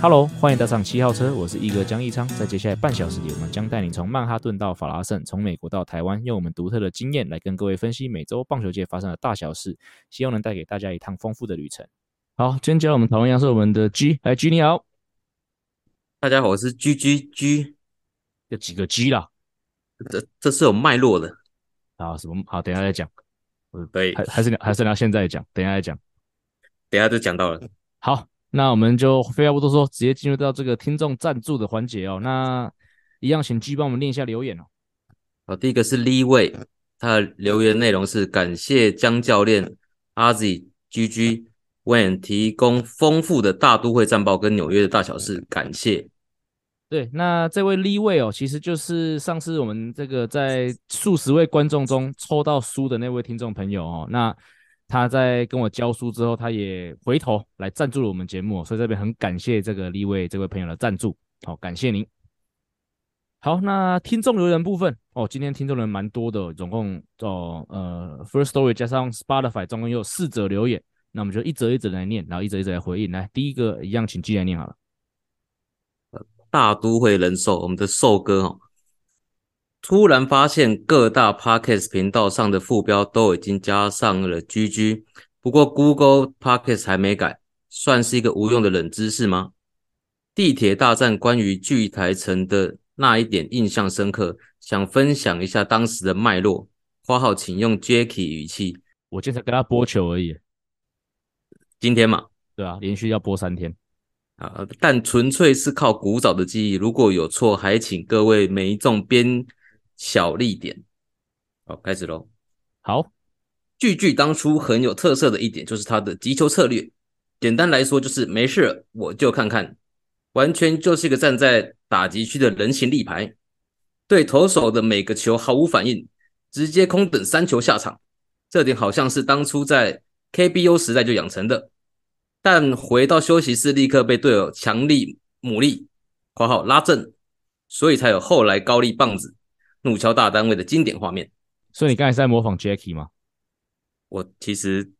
Hello，欢迎搭上七号车，我是一哥江一昌。在接下来半小时里，我们将带你从曼哈顿到法拉盛，从美国到台湾，用我们独特的经验来跟各位分析每周棒球界发生的大小事，希望能带给大家一趟丰富的旅程。好，今天教我们讨论是我们的 G，来 G 你好，大家好，我是 G G G，有几个 G 啦？这这是有脉络的啊？什么？好，等一下再讲。对，还还是还是聊现在讲，等一下再讲，等一下就讲到了。好。那我们就废话不多说，直接进入到这个听众赞助的环节哦。那一样，请 G 帮我们念一下留言哦。好，第一个是 Lee Wei，他的留言内容是感谢江教练、阿 Z、GG、Wen 提供丰富的大都会战报跟纽约的大小事，感谢。对，那这位 Lee Wei 哦，其实就是上次我们这个在数十位观众中抽到书的那位听众朋友哦。那他在跟我教书之后，他也回头来赞助了我们节目，所以这边很感谢这个立位这位朋友的赞助，好，感谢您。好，那听众留言部分哦，今天听众人蛮多的，总共哦呃，First Story 加上 Spotify 总共有四则留言，那我们就一则一则来念，然后一则一则来回应。来，第一个一样，请继续来念好了。大都会人寿，我们的寿哥哦。突然发现各大 Podcast 频道上的副标都已经加上了 GG，不过 Google Podcast 还没改，算是一个无用的冷知识吗？地铁大战关于巨台城的那一点印象深刻，想分享一下当时的脉络。花号请用 Jacky 语气，我今天才跟他播球而已。今天嘛，对啊，连续要播三天啊，但纯粹是靠古早的记忆，如果有错，还请各位没中编。小力点，好，开始喽。好，句句当初很有特色的一点就是他的击球策略，简单来说就是没事我就看看，完全就是一个站在打击区的人形立牌，对投手的每个球毫无反应，直接空等三球下场。这点好像是当初在 KBO 时代就养成的，但回到休息室立刻被队友强力牡蛎（括号拉正），所以才有后来高丽棒子。怒敲大单位的经典画面，所以你刚才是在模仿 Jacky 吗？我其实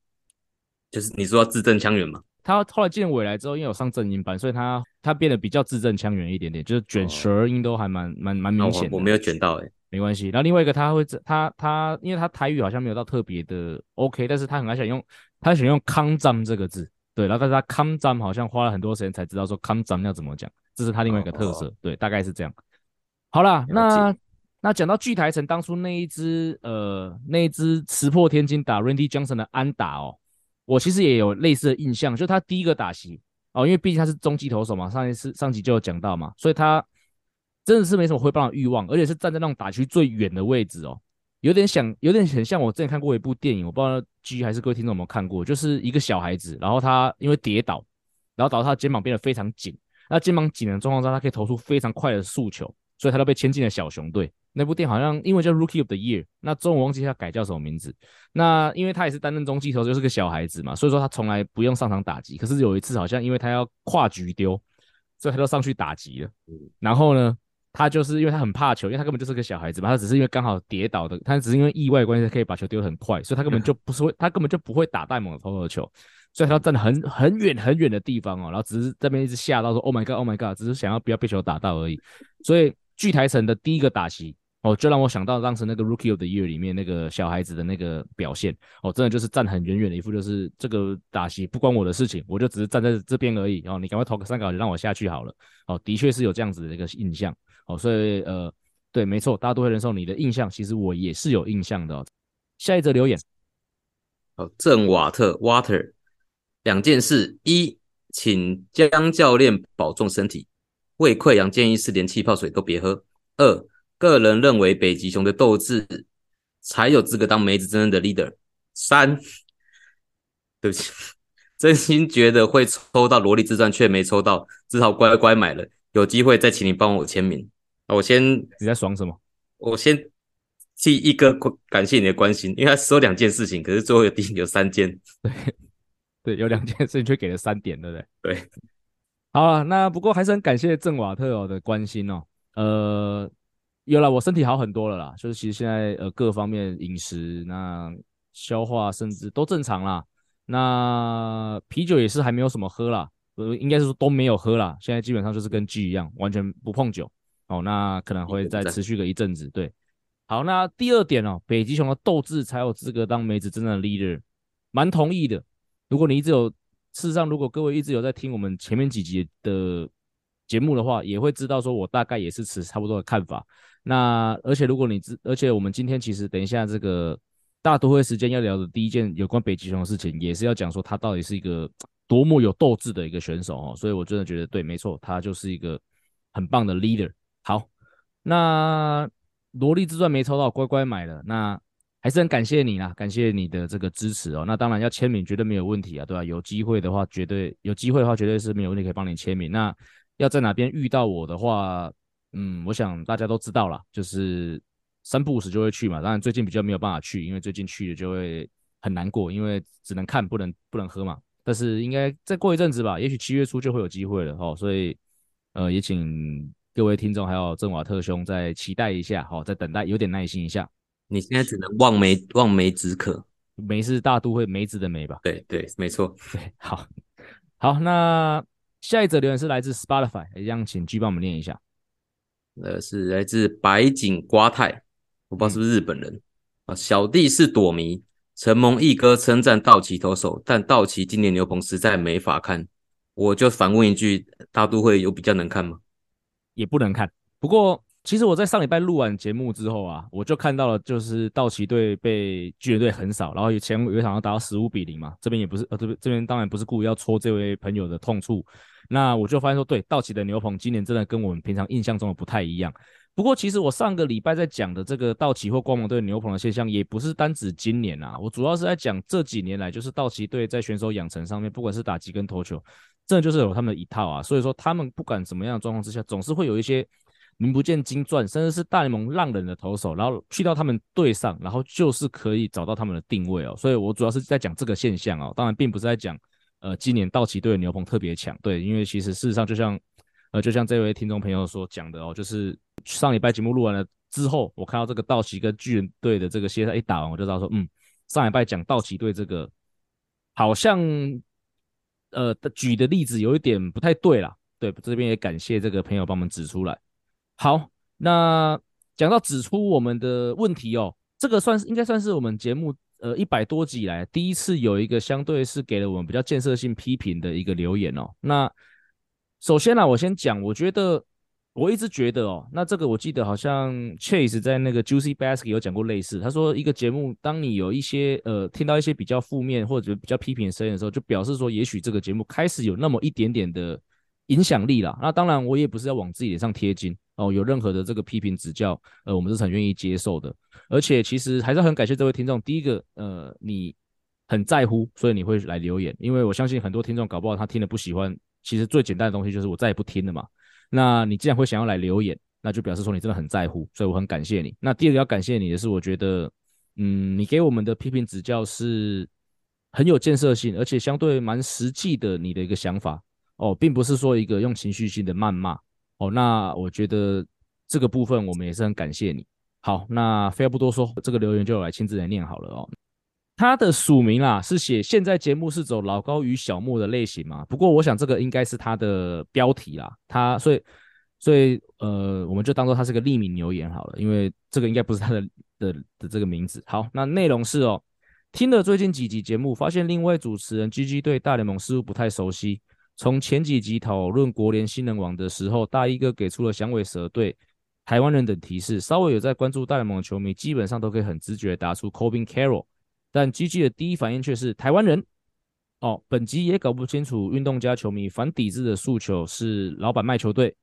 就是你说要字正腔圆嘛。他后来进了纬来之后，因为有上正音班，所以他他变得比较字正腔圆一点点，就是卷舌音都还蛮蛮蛮明显的。我没有卷到诶、欸，没关系。然后另外一个他会他他，因为他台语好像没有到特别的 OK，但是他很爱想用他喜欢用康张这个字，对。然后但是他康张好像花了很多时间才知道说康张要怎么讲，这是他另外一个特色，哦、对，大概是这样。好啦，那。那讲到巨台城当初那一支呃那一支石破天惊打 Randy Johnson 的安打哦，我其实也有类似的印象，就他第一个打席哦，因为毕竟他是中继投手嘛，上一次上集就有讲到嘛，所以他真的是没什么挥棒的欲望，而且是站在那种打区最远的位置哦，有点想有点很像我之前看过一部电影，我不知道 G 还是各位听众有没有看过，就是一个小孩子，然后他因为跌倒，然后导致他肩膀变得非常紧，那肩膀紧的状况下，他可以投出非常快的速球，所以他都被签进了小熊队。那部电影好像因为叫 Rookie of the Year，那中文忘记他改叫什么名字。那因为他也是担任中继投，就是个小孩子嘛，所以说他从来不用上场打击。可是有一次好像因为他要跨局丢，所以他就上去打击了。然后呢，他就是因为他很怕球，因为他根本就是个小孩子嘛，他只是因为刚好跌倒的，他只是因为意外关系可以把球丢得很快，所以他根本就不是会，他根本就不会打带猛的投球球，所以他站得很很远很远的地方哦，然后只是这边一直吓到说 Oh my God，Oh my God，只是想要不要被球打到而已。所以巨台城的第一个打席。哦，就让我想到当时那个 Rookie of the Year 里面那个小孩子的那个表现，哦，真的就是站很远远的一副，就是这个打席不关我的事情，我就只是站在这边而已。哦，你赶快投个三个，让我下去好了。哦，的确是有这样子的一个印象。哦，所以呃，对，没错，大家都会忍受你的印象，其实我也是有印象的。哦，下一则留言，哦，郑瓦特 Water 两件事：一，请江教练保重身体，胃溃疡建议是连气泡水都别喝。二。个人认为北极熊的斗志才有资格当梅子真正的 leader。三，对不起，真心觉得会抽到萝莉自传却没抽到，只好乖乖买了。有机会再请你帮我签名。我先，你在爽什么？我先替一哥感谢你的关心，因为他说两件事情，可是最后有定有三件。对，对，有两件事情却给了三点，对不对？对。好了，那不过还是很感谢郑瓦特哦的关心哦。呃，有了，我身体好很多了啦，就是其实现在呃各方面饮食那消化甚至都正常啦。那啤酒也是还没有什么喝啦，呃，应该是说都没有喝啦。现在基本上就是跟 G 一样，完全不碰酒哦。那可能会再持续个一阵子。对，好，那第二点哦，北极熊的斗志才有资格当梅子真正的 leader，蛮同意的。如果你一直有，事实上，如果各位一直有在听我们前面几集的节目的话，也会知道说我大概也是持差不多的看法。那而且如果你知，而且我们今天其实等一下这个。大都会时间要聊的第一件有关北极熊的事情，也是要讲说他到底是一个多么有斗志的一个选手哦，所以我真的觉得对，没错，他就是一个很棒的 leader。好，那萝莉之传没抽到，乖乖买了，那还是很感谢你啦，感谢你的这个支持哦。那当然要签名绝对没有问题啊，对吧？有机会的话，绝对有机会的话，绝对是没有问题可以帮你签名。那要在哪边遇到我的话，嗯，我想大家都知道了，就是。三不五时就会去嘛，当然最近比较没有办法去，因为最近去了就会很难过，因为只能看不能不能喝嘛。但是应该再过一阵子吧，也许七月初就会有机会了哦。所以呃，也请各位听众还有郑瓦特兄再期待一下，好、哦，再等待，有点耐心一下。你现在只能望梅望梅止渴，梅是大都会梅子的梅吧？对对，没错。对，好，好，那下一则留言是来自 Spotify，一样请 G 帮我们念一下。呃，是来自白井瓜太。我不知道是不是日本人啊？小弟是朵迷，承蒙一哥称赞道奇投手，但道奇今年牛棚实在没法看。我就反问一句：大都会有比较能看吗？也不能看。不过，其实我在上礼拜录完节目之后啊，我就看到了，就是道奇队被巨人队横扫，然后以前有一场要打到十五比零嘛。这边也不是呃，这边这边当然不是故意要戳这位朋友的痛处。那我就发现说，对，道奇的牛棚今年真的跟我们平常印象中的不太一样。不过，其实我上个礼拜在讲的这个道奇或光芒队牛棚的现象，也不是单指今年啊。我主要是在讲这几年来，就是道奇队在选手养成上面，不管是打击跟投球，真的就是有他们的一套啊。所以说，他们不管怎么样的状况之下，总是会有一些名不见经传，甚至是大联盟浪人的投手，然后去到他们队上，然后就是可以找到他们的定位哦。所以我主要是在讲这个现象哦。当然，并不是在讲呃今年道奇队的牛棚特别强，对，因为其实事实上就像呃就像这位听众朋友所讲的哦，就是。上礼拜节目录完了之后，我看到这个道奇跟巨人队的这个系列赛一打完，我就知道说，嗯，上礼拜讲道奇队这个好像呃举的例子有一点不太对啦。对，这边也感谢这个朋友帮我们指出来。好，那讲到指出我们的问题哦，这个算是应该算是我们节目呃一百多集以来第一次有一个相对是给了我们比较建设性批评的一个留言哦。那首先呢，我先讲，我觉得。我一直觉得哦，那这个我记得好像 Chase 在那个 Juicy Basket 有讲过类似。他说，一个节目，当你有一些呃听到一些比较负面或者比较批评的声音的时候，就表示说，也许这个节目开始有那么一点点的影响力了。那当然，我也不是要往自己脸上贴金哦。有任何的这个批评指教，呃，我们是很愿意接受的。而且，其实还是很感谢这位听众。第一个，呃，你很在乎，所以你会来留言。因为我相信很多听众搞不好他听了不喜欢，其实最简单的东西就是我再也不听了嘛。那你既然会想要来留言，那就表示说你真的很在乎，所以我很感谢你。那第二个要感谢你的是，我觉得，嗯，你给我们的批评指教是很有建设性，而且相对蛮实际的，你的一个想法哦，并不是说一个用情绪性的谩骂哦。那我觉得这个部分我们也是很感谢你。好，那废话不多说，这个留言就来亲自来念好了哦。他的署名啊是写现在节目是走老高与小莫的类型嘛？不过我想这个应该是他的标题啦，他所以所以呃我们就当做他是个匿名留言好了，因为这个应该不是他的的的这个名字。好，那内容是哦，听了最近几集节目，发现另外主持人 GG 对大联盟似乎不太熟悉。从前几集讨论国联新人王的时候，大衣哥给出了响尾蛇队、台湾人等提示，稍微有在关注大联盟的球迷，基本上都可以很直觉答出 Corbin Carroll。但 GG 的第一反应却是台湾人哦。本集也搞不清楚运动家球迷反抵制的诉求是老板卖球队，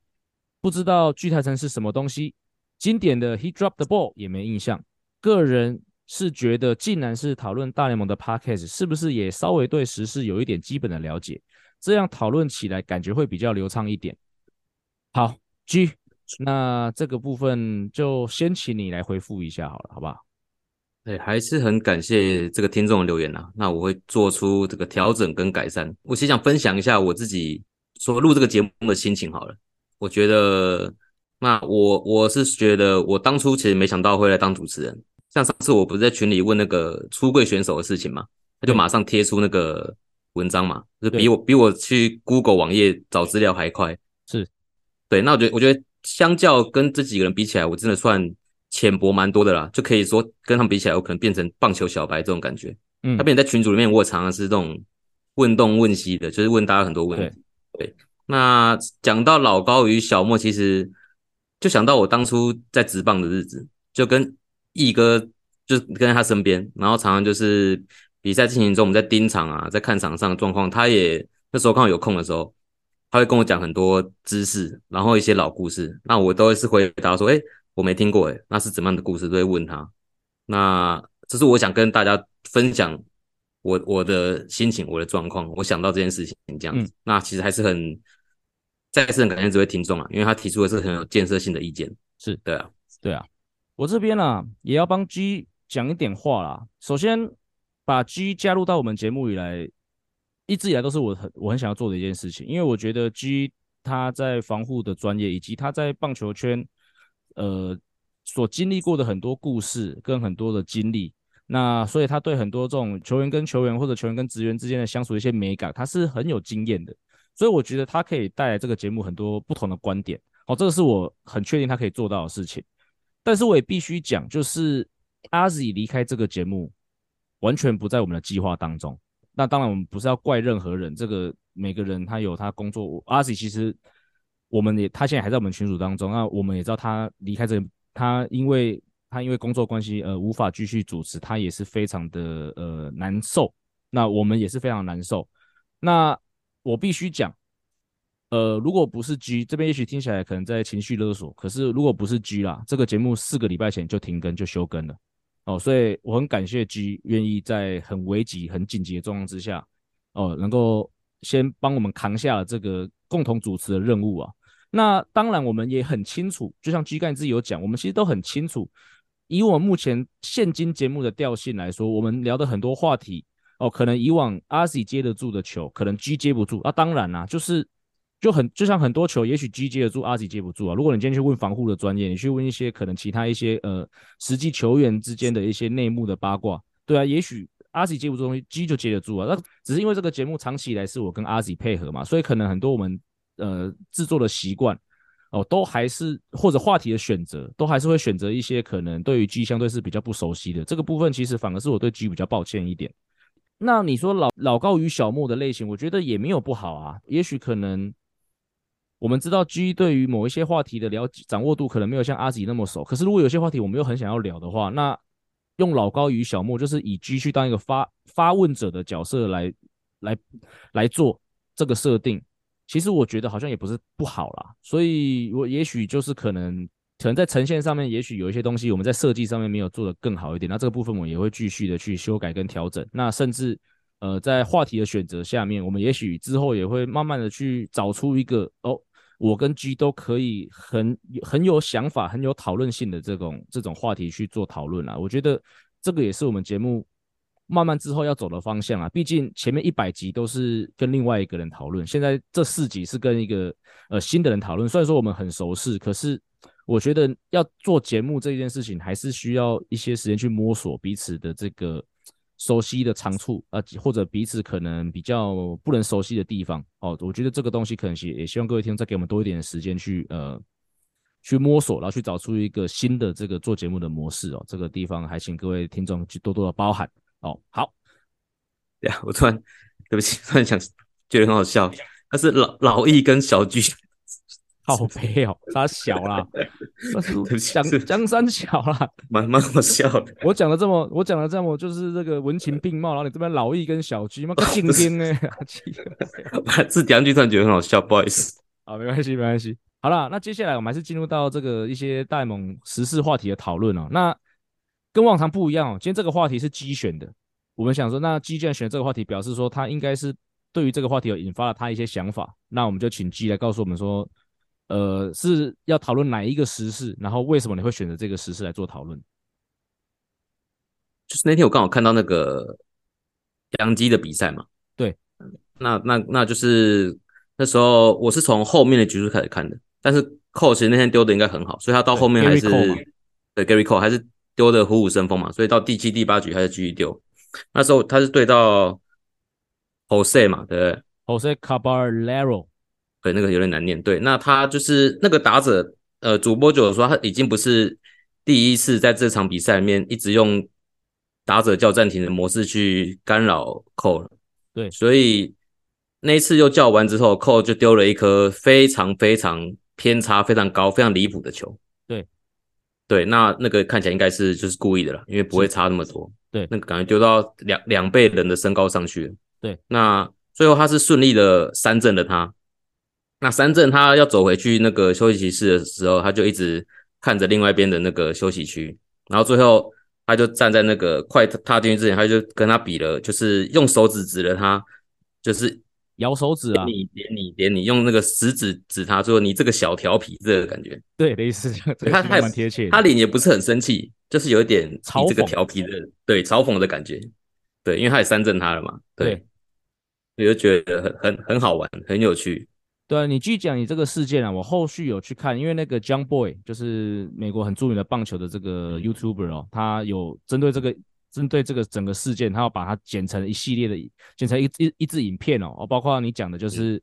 不知道巨台城是什么东西。经典的 He dropped the ball 也没印象。个人是觉得，既然是讨论大联盟的 Podcast，是不是也稍微对时事有一点基本的了解？这样讨论起来感觉会比较流畅一点。好，G，那这个部分就先请你来回复一下好了，好不好？对，还是很感谢这个听众的留言呐、啊。那我会做出这个调整跟改善。我先想分享一下我自己说录这个节目的心情好了。我觉得，那我我是觉得，我当初其实没想到会来当主持人。像上次我不是在群里问那个出柜选手的事情嘛，他就马上贴出那个文章嘛，就比我比我去 Google 网页找资料还快。是，对。那我觉得，我觉得相较跟这几个人比起来，我真的算。浅薄蛮多的啦，就可以说跟他们比起来，我可能变成棒球小白这种感觉。嗯，他变成在群组里面，我常常是这种问东问西的，就是问大家很多问题。对，对，那讲到老高与小莫，其实就想到我当初在职棒的日子，就跟毅哥就跟在他身边，然后常常就是比赛进行中，我们在盯场啊，在看场上的状况，他也那时候刚好有空的时候，他会跟我讲很多知识，然后一些老故事，那我都会是回答说，哎。我没听过哎，那是怎么样的故事？都会问他。那这是我想跟大家分享我我的心情，我的状况。我想到这件事情这样子，嗯、那其实还是很再次很感谢这位听众啊，因为他提出的是很有建设性的意见。是对啊，对啊。我这边呢、啊、也要帮 G 讲一点话啦。首先，把 G 加入到我们节目以来，一直以来都是我很我很想要做的一件事情，因为我觉得 G 他在防护的专业，以及他在棒球圈。呃，所经历过的很多故事跟很多的经历，那所以他对很多这种球员跟球员或者球员跟职员之间的相处一些美感，他是很有经验的。所以我觉得他可以带来这个节目很多不同的观点。哦，这个是我很确定他可以做到的事情。但是我也必须讲，就是阿 Z 离开这个节目完全不在我们的计划当中。那当然，我们不是要怪任何人，这个每个人他有他工作。Ozzy 其实。我们也，他现在还在我们群组当中。那我们也知道他离开这，他因为他因为工作关系，呃，无法继续主持，他也是非常的呃难受。那我们也是非常难受。那我必须讲，呃，如果不是 G 这边，也许听起来可能在情绪勒索。可是如果不是 G 啦，这个节目四个礼拜前就停更就休更了。哦，所以我很感谢 G 愿意在很危急、很紧急的状况之下，哦，能够先帮我们扛下了这个。共同主持的任务啊，那当然我们也很清楚，就像 G 干自己有讲，我们其实都很清楚，以我目前现今节目的调性来说，我们聊的很多话题哦，可能以往阿 Z 接得住的球，可能 G 接不住啊。当然啦、就是就很就像很多球，也许 G 接得住阿 Z 接不住啊。如果你今天去问防护的专业，你去问一些可能其他一些呃实际球员之间的一些内幕的八卦，对啊，也许。阿 Z 接不住东西，G 就接得住啊。那只是因为这个节目长期以来是我跟阿 Z 配合嘛，所以可能很多我们呃制作的习惯哦，都还是或者话题的选择，都还是会选择一些可能对于 G 相对是比较不熟悉的这个部分。其实反而是我对 G 比较抱歉一点。那你说老老高与小莫的类型，我觉得也没有不好啊。也许可能我们知道 G 对于某一些话题的了解掌握度可能没有像阿 Z 那么熟，可是如果有些话题我们又很想要聊的话，那用老高与小莫，就是以 G 去当一个发发问者的角色来来来做这个设定，其实我觉得好像也不是不好啦。所以我也许就是可能可能在呈现上面，也许有一些东西我们在设计上面没有做得更好一点。那这个部分我也会继续的去修改跟调整。那甚至呃在话题的选择下面，我们也许之后也会慢慢的去找出一个哦。我跟 G 都可以很很有想法、很有讨论性的这种这种话题去做讨论啊，我觉得这个也是我们节目慢慢之后要走的方向啊。毕竟前面一百集都是跟另外一个人讨论，现在这四集是跟一个呃新的人讨论。虽然说我们很熟悉，可是我觉得要做节目这件事情，还是需要一些时间去摸索彼此的这个。熟悉的长处啊，或者彼此可能比较不能熟悉的地方哦，我觉得这个东西可能也希望各位听众再给我们多一点时间去呃去摸索，然后去找出一个新的这个做节目的模式哦。这个地方还请各位听众去多多的包涵哦。好，呀，我突然对不起，突然想觉得很好笑，但是老老易跟小巨。好肥哦，他小啦，江江山小啦，蛮蛮好笑的。我讲的这么，我讲的这么，就是这个文情并茂，然后你这边老易跟小鸡，妈个精兵呢？是第二句突然觉得很好笑，不好意思。好，没关系，没关系。好了，那接下来我们还是进入到这个一些大联盟时事话题的讨论哦。那跟往常不一样哦，今天这个话题是鸡选的。我们想说，那鸡既然选这个话题，表示说他应该是对于这个话题有引发了他一些想法。那我们就请鸡来告诉我们说。呃，是要讨论哪一个时事，然后为什么你会选择这个时事来做讨论？就是那天我刚好看到那个杨基的比赛嘛，对，那那那就是那时候我是从后面的局数开始看的，但是 Cole 其实那天丢的应该很好，所以他到后面还是对 Gary Cole 还是丢的虎虎生风嘛，所以到第七、第八局还是继续丢。那时候他是对到 Jose 嘛，对不对？Jose Caballero，对，那个有点难念。对，那他就是那个打者，呃，主播就有说他已经不是第一次在这场比赛里面一直用。打者叫暂停的模式去干扰 Cole 了，对，所以那一次又叫完之后，Cole 就丢了一颗非常非常偏差、非常高、非常离谱的球。对，对，那那个看起来应该是就是故意的了，因为不会差那么多。对，那个感觉丢到两两倍人的身高上去了。对，那最后他是顺利的三振了他。那三振他要走回去那个休息室的时候，他就一直看着另外一边的那个休息区，然后最后。他就站在那个快踏进去之前，他就跟他比了，就是用手指指了他，就是摇手指啊，你点你点你，用那个食指指他说你这个小调皮这个感觉，对，类似这样，他他蛮贴切，他脸也不是很生气，就是有一点嘲这个调皮的，对，嘲讽的感觉，对，因为他也三振他了嘛，对，我就觉得很很很好玩，很有趣。对啊，你继续讲你这个事件啊，我后续有去看，因为那个 John Boy 就是美国很著名的棒球的这个 YouTuber 哦，他有针对这个针对这个整个事件，他要把它剪成一系列的剪成一一一支影片哦，哦，包括你讲的就是，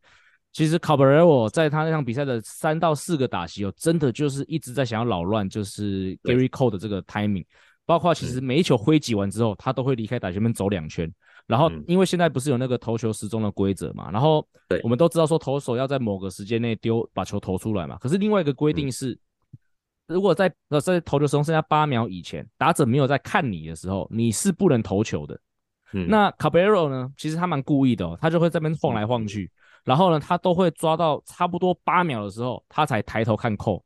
其实 Caballero 在他那场比赛的三到四个打席哦，真的就是一直在想要扰乱，就是 Gary Cole 的这个 timing，包括其实每一球挥击完之后，他都会离开打击面走两圈。然后，因为现在不是有那个投球时钟的规则嘛，然后我们都知道说投手要在某个时间内丢把球投出来嘛。可是另外一个规定是，如果在呃在投球时钟剩下八秒以前，打者没有在看你的时候，你是不能投球的。那 Caballero 呢，其实他蛮故意的哦，他就会在那边晃来晃去，然后呢，他都会抓到差不多八秒的时候，他才抬头看 Cole。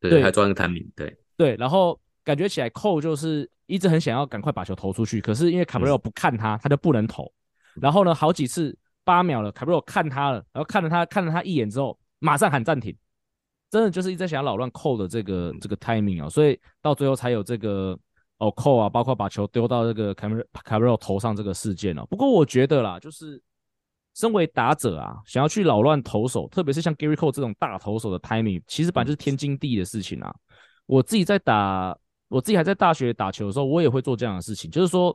对，还抓那个 timing。对对，然后。感觉起来，Cole 就是一直很想要赶快把球投出去，可是因为 Caballero 不看他，他就不能投。然后呢，好几次八秒了，Caballero 看他了，然后看了他看了他一眼之后，马上喊暂停，真的就是一直在想要扰乱 Cole 的这个这个 timing 哦，所以到最后才有这个哦 Cole 啊，包括把球丢到这个 Caballero 头上这个事件哦。不过我觉得啦，就是身为打者啊，想要去扰乱投手，特别是像 Gary Cole 这种大投手的 timing，其实本来就是天经地义的事情啊。我自己在打。我自己还在大学打球的时候，我也会做这样的事情，就是说，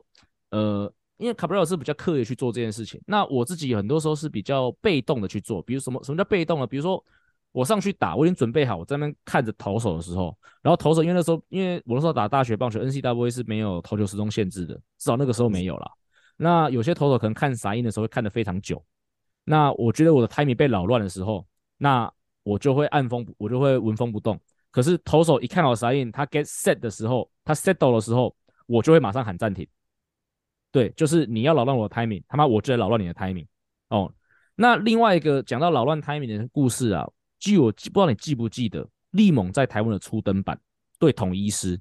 呃，因为卡布雷罗是比较刻意去做这件事情，那我自己很多时候是比较被动的去做，比如什么什么叫被动呢？比如说我上去打，我已经准备好，我在那边看着投手的时候，然后投手因为那时候，因为我那时候打大学棒球，NCWA 是没有投球时钟限制的，至少那个时候没有啦。那有些投手可能看杂音的时候会看得非常久，那我觉得我的 timing 被扰乱的时候，那我就会按风，我就会纹风不动。可是投手一看到沙印，他 get set 的时候，他 settle 的时候，我就会马上喊暂停。对，就是你要扰乱我的 timing，他妈我就在扰乱你的 timing。哦，那另外一个讲到扰乱 timing 的故事啊，据我记不知道你记不记得，利猛在台湾的初登板对统一师，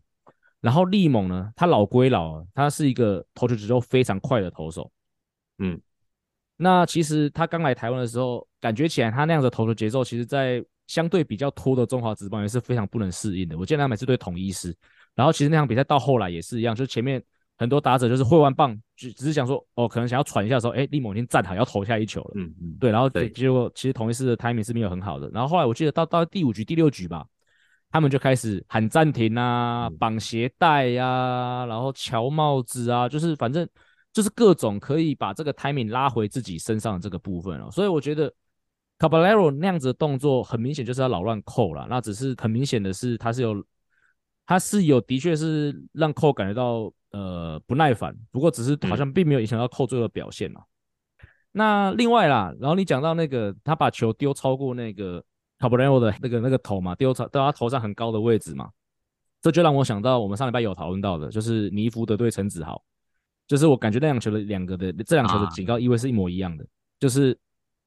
然后利猛呢，他老归老，他是一个投球节奏非常快的投手。嗯，那其实他刚来台湾的时候，感觉起来他那样的投球节奏，其实在相对比较拖的中华职棒也是非常不能适应的。我见他每次对统一狮，然后其实那场比赛到后来也是一样，就是前面很多打者就是挥完棒，只只是想说哦，可能想要喘一下的时候，哎，力猛已经站好要投下一球了。嗯嗯，对，然后结果其实统一狮的 timing 是没有很好的。然后后来我记得到到第五局第六局吧，他们就开始喊暂停啊，绑鞋带呀，然后乔帽子啊，就是反正就是各种可以把这个 timing 拉回自己身上的这个部分哦。所以我觉得。Caballero 那样子的动作，很明显就是要扰乱 Cole 了。那只是很明显的是，他是有，他是有，的确是让 Cole 感觉到呃不耐烦。不过只是好像并没有影响到 Cole 最后的表现嘛。嗯、那另外啦，然后你讲到那个他把球丢超过那个 Caballero 的那个那个头嘛，丢超到他头上很高的位置嘛，这就让我想到我们上礼拜有讨论到的，就是尼福德对陈子豪，就是我感觉那两球的两个的这两球的警告意味是一模一样的，啊、就是。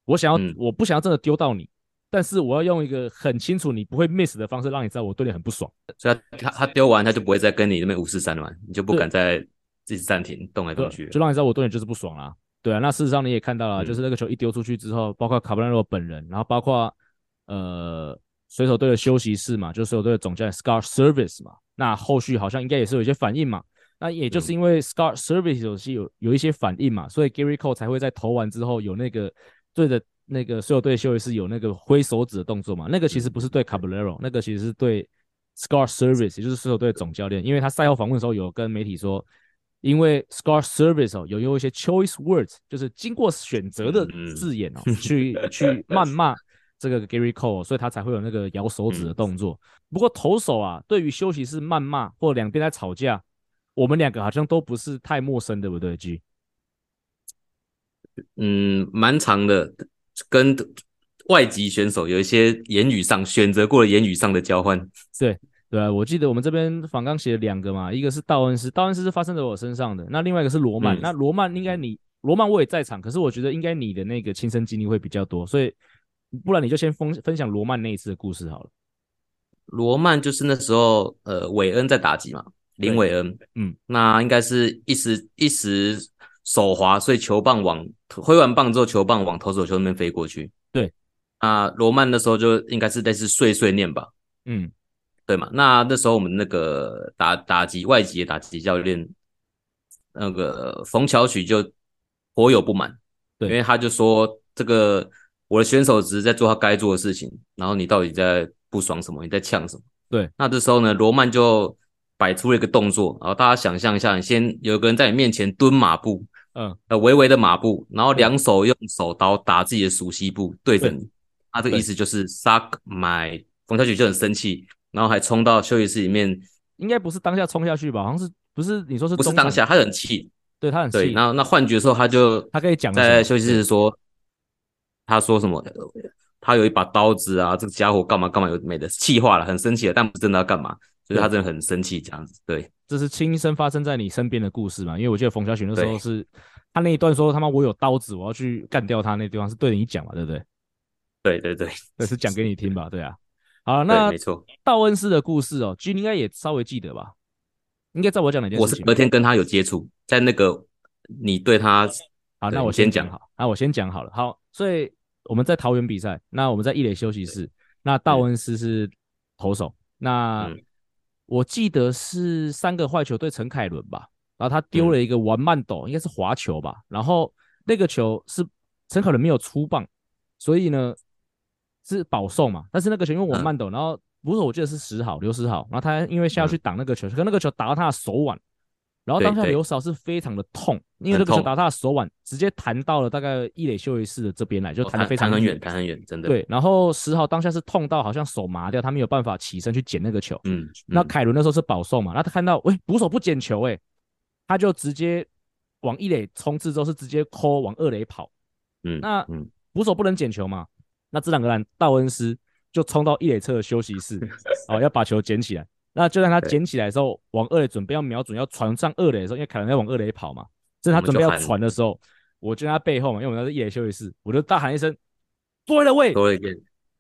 我想要，嗯、我不想要真的丢到你，但是我要用一个很清楚你不会 miss 的方式，让你知道我对你很不爽。所以他他丢完他就不会再跟你那边五四三了嘛，你就不敢再自己暂停动来动去，就让你知道我对你就是不爽啦。对啊，那事实上你也看到了，嗯、就是那个球一丢出去之后，包括卡布兰诺本人，然后包括呃水手队的休息室嘛，就是水手队的总教练 Scott Service 嘛。那后续好像应该也是有一些反应嘛。那也就是因为 Scott Service 有些有有一些反应嘛，所以 Gary Cole 才会在投完之后有那个对着那个所有队休息室有那个挥手指的动作嘛。那个其实不是对 Caballero，那个其实是对 Scar Service，也就是所有队的总教练，因为他赛后访问的时候有跟媒体说。因为 scar Service 哦，有用一些 choice words，就是经过选择的字眼哦，去去谩骂这个 Gary Cole，所以他才会有那个摇手指的动作。不过投手啊，对于休息室谩骂或两边在吵架，我们两个好像都不是太陌生，对不对？G，嗯，蛮长的，跟外籍选手有一些言语上选择过的言语上的交换，对。对啊，我记得我们这边访刚写了两个嘛，一个是道恩斯，道恩斯是发生在我身上的，那另外一个是罗曼，嗯、那罗曼应该你罗曼我也在场，可是我觉得应该你的那个亲身经历会比较多，所以不然你就先分分享罗曼那一次的故事好了。罗曼就是那时候呃韦恩在打击嘛，林韦恩，嗯，那应该是一时一时手滑，所以球棒往挥完棒之后，球棒往投手球那边飞过去。对，啊，罗曼那时候就应该是类似碎碎念吧，嗯。对嘛？那那时候我们那个打打击外籍的打击教练，那个冯乔许就颇有不满，对，因为他就说这个我的选手只是在做他该做的事情，然后你到底在不爽什么？你在呛什么？对，那这时候呢，罗曼就摆出了一个动作，然后大家想象一下，你先有个人在你面前蹲马步，嗯，呃，微微的马步，然后两手用手刀打自己的熟悉部，对着你，他这个意思就是 suck my，冯乔许就很生气。然后还冲到休息室里面，应该不是当下冲下去吧？好像是不是？你说是？不是当下，他很气，对他很气。然后那换局的时候，他就他可以讲在休息室说，他说什么？他有一把刀子啊，这个家伙干嘛干嘛有没的气话了，很生气了，但不是真的要干嘛，就是他真的很生气这样子。对，这是亲身发生在你身边的故事嘛？因为我记得冯小雪那时候是他那一段说他妈我有刀子，我要去干掉他那地方是对你讲嘛，对不对？对对对，那是讲给你听吧？对啊。好，那没错，道恩斯的故事哦，G 应该也稍微记得吧？应该在我讲哪件事情？我是隔天跟他有接触，在那个你对他，好，那我先讲好，那我先讲好了。好，所以我们在桃园比赛，那我们在一垒休息室，那道恩斯是投手，那我记得是三个坏球对陈凯伦吧，然后他丢了一个玩慢斗，应该是滑球吧，然后那个球是陈凯伦没有出棒，所以呢。是保送嘛？但是那个球因为玩慢斗，然后不是我记得是十号刘十好，然后他因为下去挡那个球，可那个球打到他的手腕，然后当下刘少是非常的痛，因为那个球打他的手腕，直接弹到了大概一垒休息室的这边来，就弹得非常很远，弹很远，真的。对，然后十号当下是痛到好像手麻掉，他没有办法起身去捡那个球。嗯，那凯伦那时候是保送嘛，那他看到喂捕手不捡球，哎，他就直接往一垒冲刺之后是直接扣往二垒跑。嗯，那捕手不能捡球嘛？那这两个人，道恩斯就冲到一垒侧的休息室，哦，要把球捡起来。那就让他捡起来的时候，往二垒准备要瞄准要传上二垒的时候，因为凯伦在往二垒跑嘛。在他准备要传的时候，我就在他背后嘛，因为我们在一垒休息室，我就大喊一声：“Throw it away！”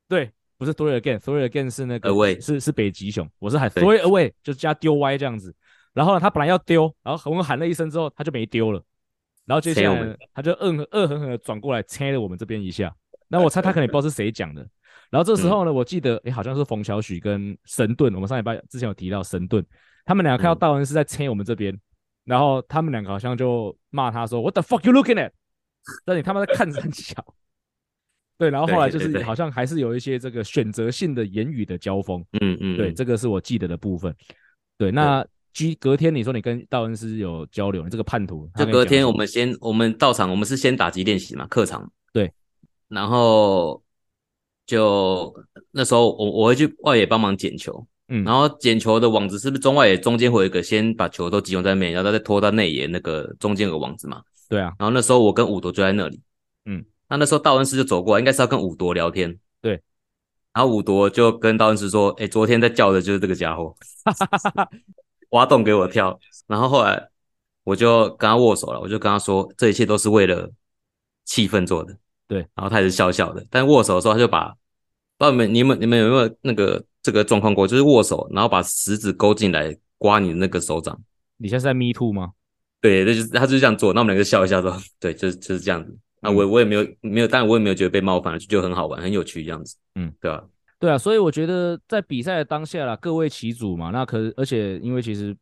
对，不是 “Throw it again”，“Throw it again” 是那个 away，是是北极熊，我是喊 “Throw it away”，就是加丢歪这样子。然后呢，他本来要丢，然后我喊了一声之后，他就没丢了。然后接下来他就恶恶狠狠的转过来，切了我们这边一下。那我猜他 可能也不知道是谁讲的，然后这时候呢，我记得诶好像是冯小许跟神盾，我们上礼拜之前有提到神盾，他们两个看到道恩斯在切我们这边，然后他们两个好像就骂他说 What the fuck you looking at？但你他妈在看三小，对，然后后来就是好像还是有一些这个选择性的言语的交锋，嗯嗯，对，这个是我记得的部分。对，那隔天你说你跟道恩斯有交流，你这个叛徒，就隔天我们先我们到场，我们是先打击练习嘛，客场，对。然后就那时候我我会去外野帮忙捡球，嗯，然后捡球的网子是不是中外野中间会有一个先把球都集中在内，然后再拖到内野那个中间有个网子嘛？对啊。然后那时候我跟五夺就在那里，嗯，那那时候道恩斯就走过来，应该是要跟五夺聊天，对。然后五夺就跟道恩斯说：“哎，昨天在叫的就是这个家伙，挖洞给我跳。”然后后来我就跟他握手了，我就跟他说：“这一切都是为了气氛做的。”对，然后他也是笑笑的，但握手的时候他就把，不知道你们你们你们有没有那个这个状况过？就是握手，然后把食指勾进来刮你的那个手掌。你现在是在 me too 吗？对，那就是他就是这样做，那我们两个笑一下说，对，就是就是这样子。那我我也没有没有，但我也没有觉得被冒犯了，就就很好玩，很有趣这样子。嗯，对吧？对啊，所以我觉得在比赛的当下啦，各为其主嘛。那可而且因为其实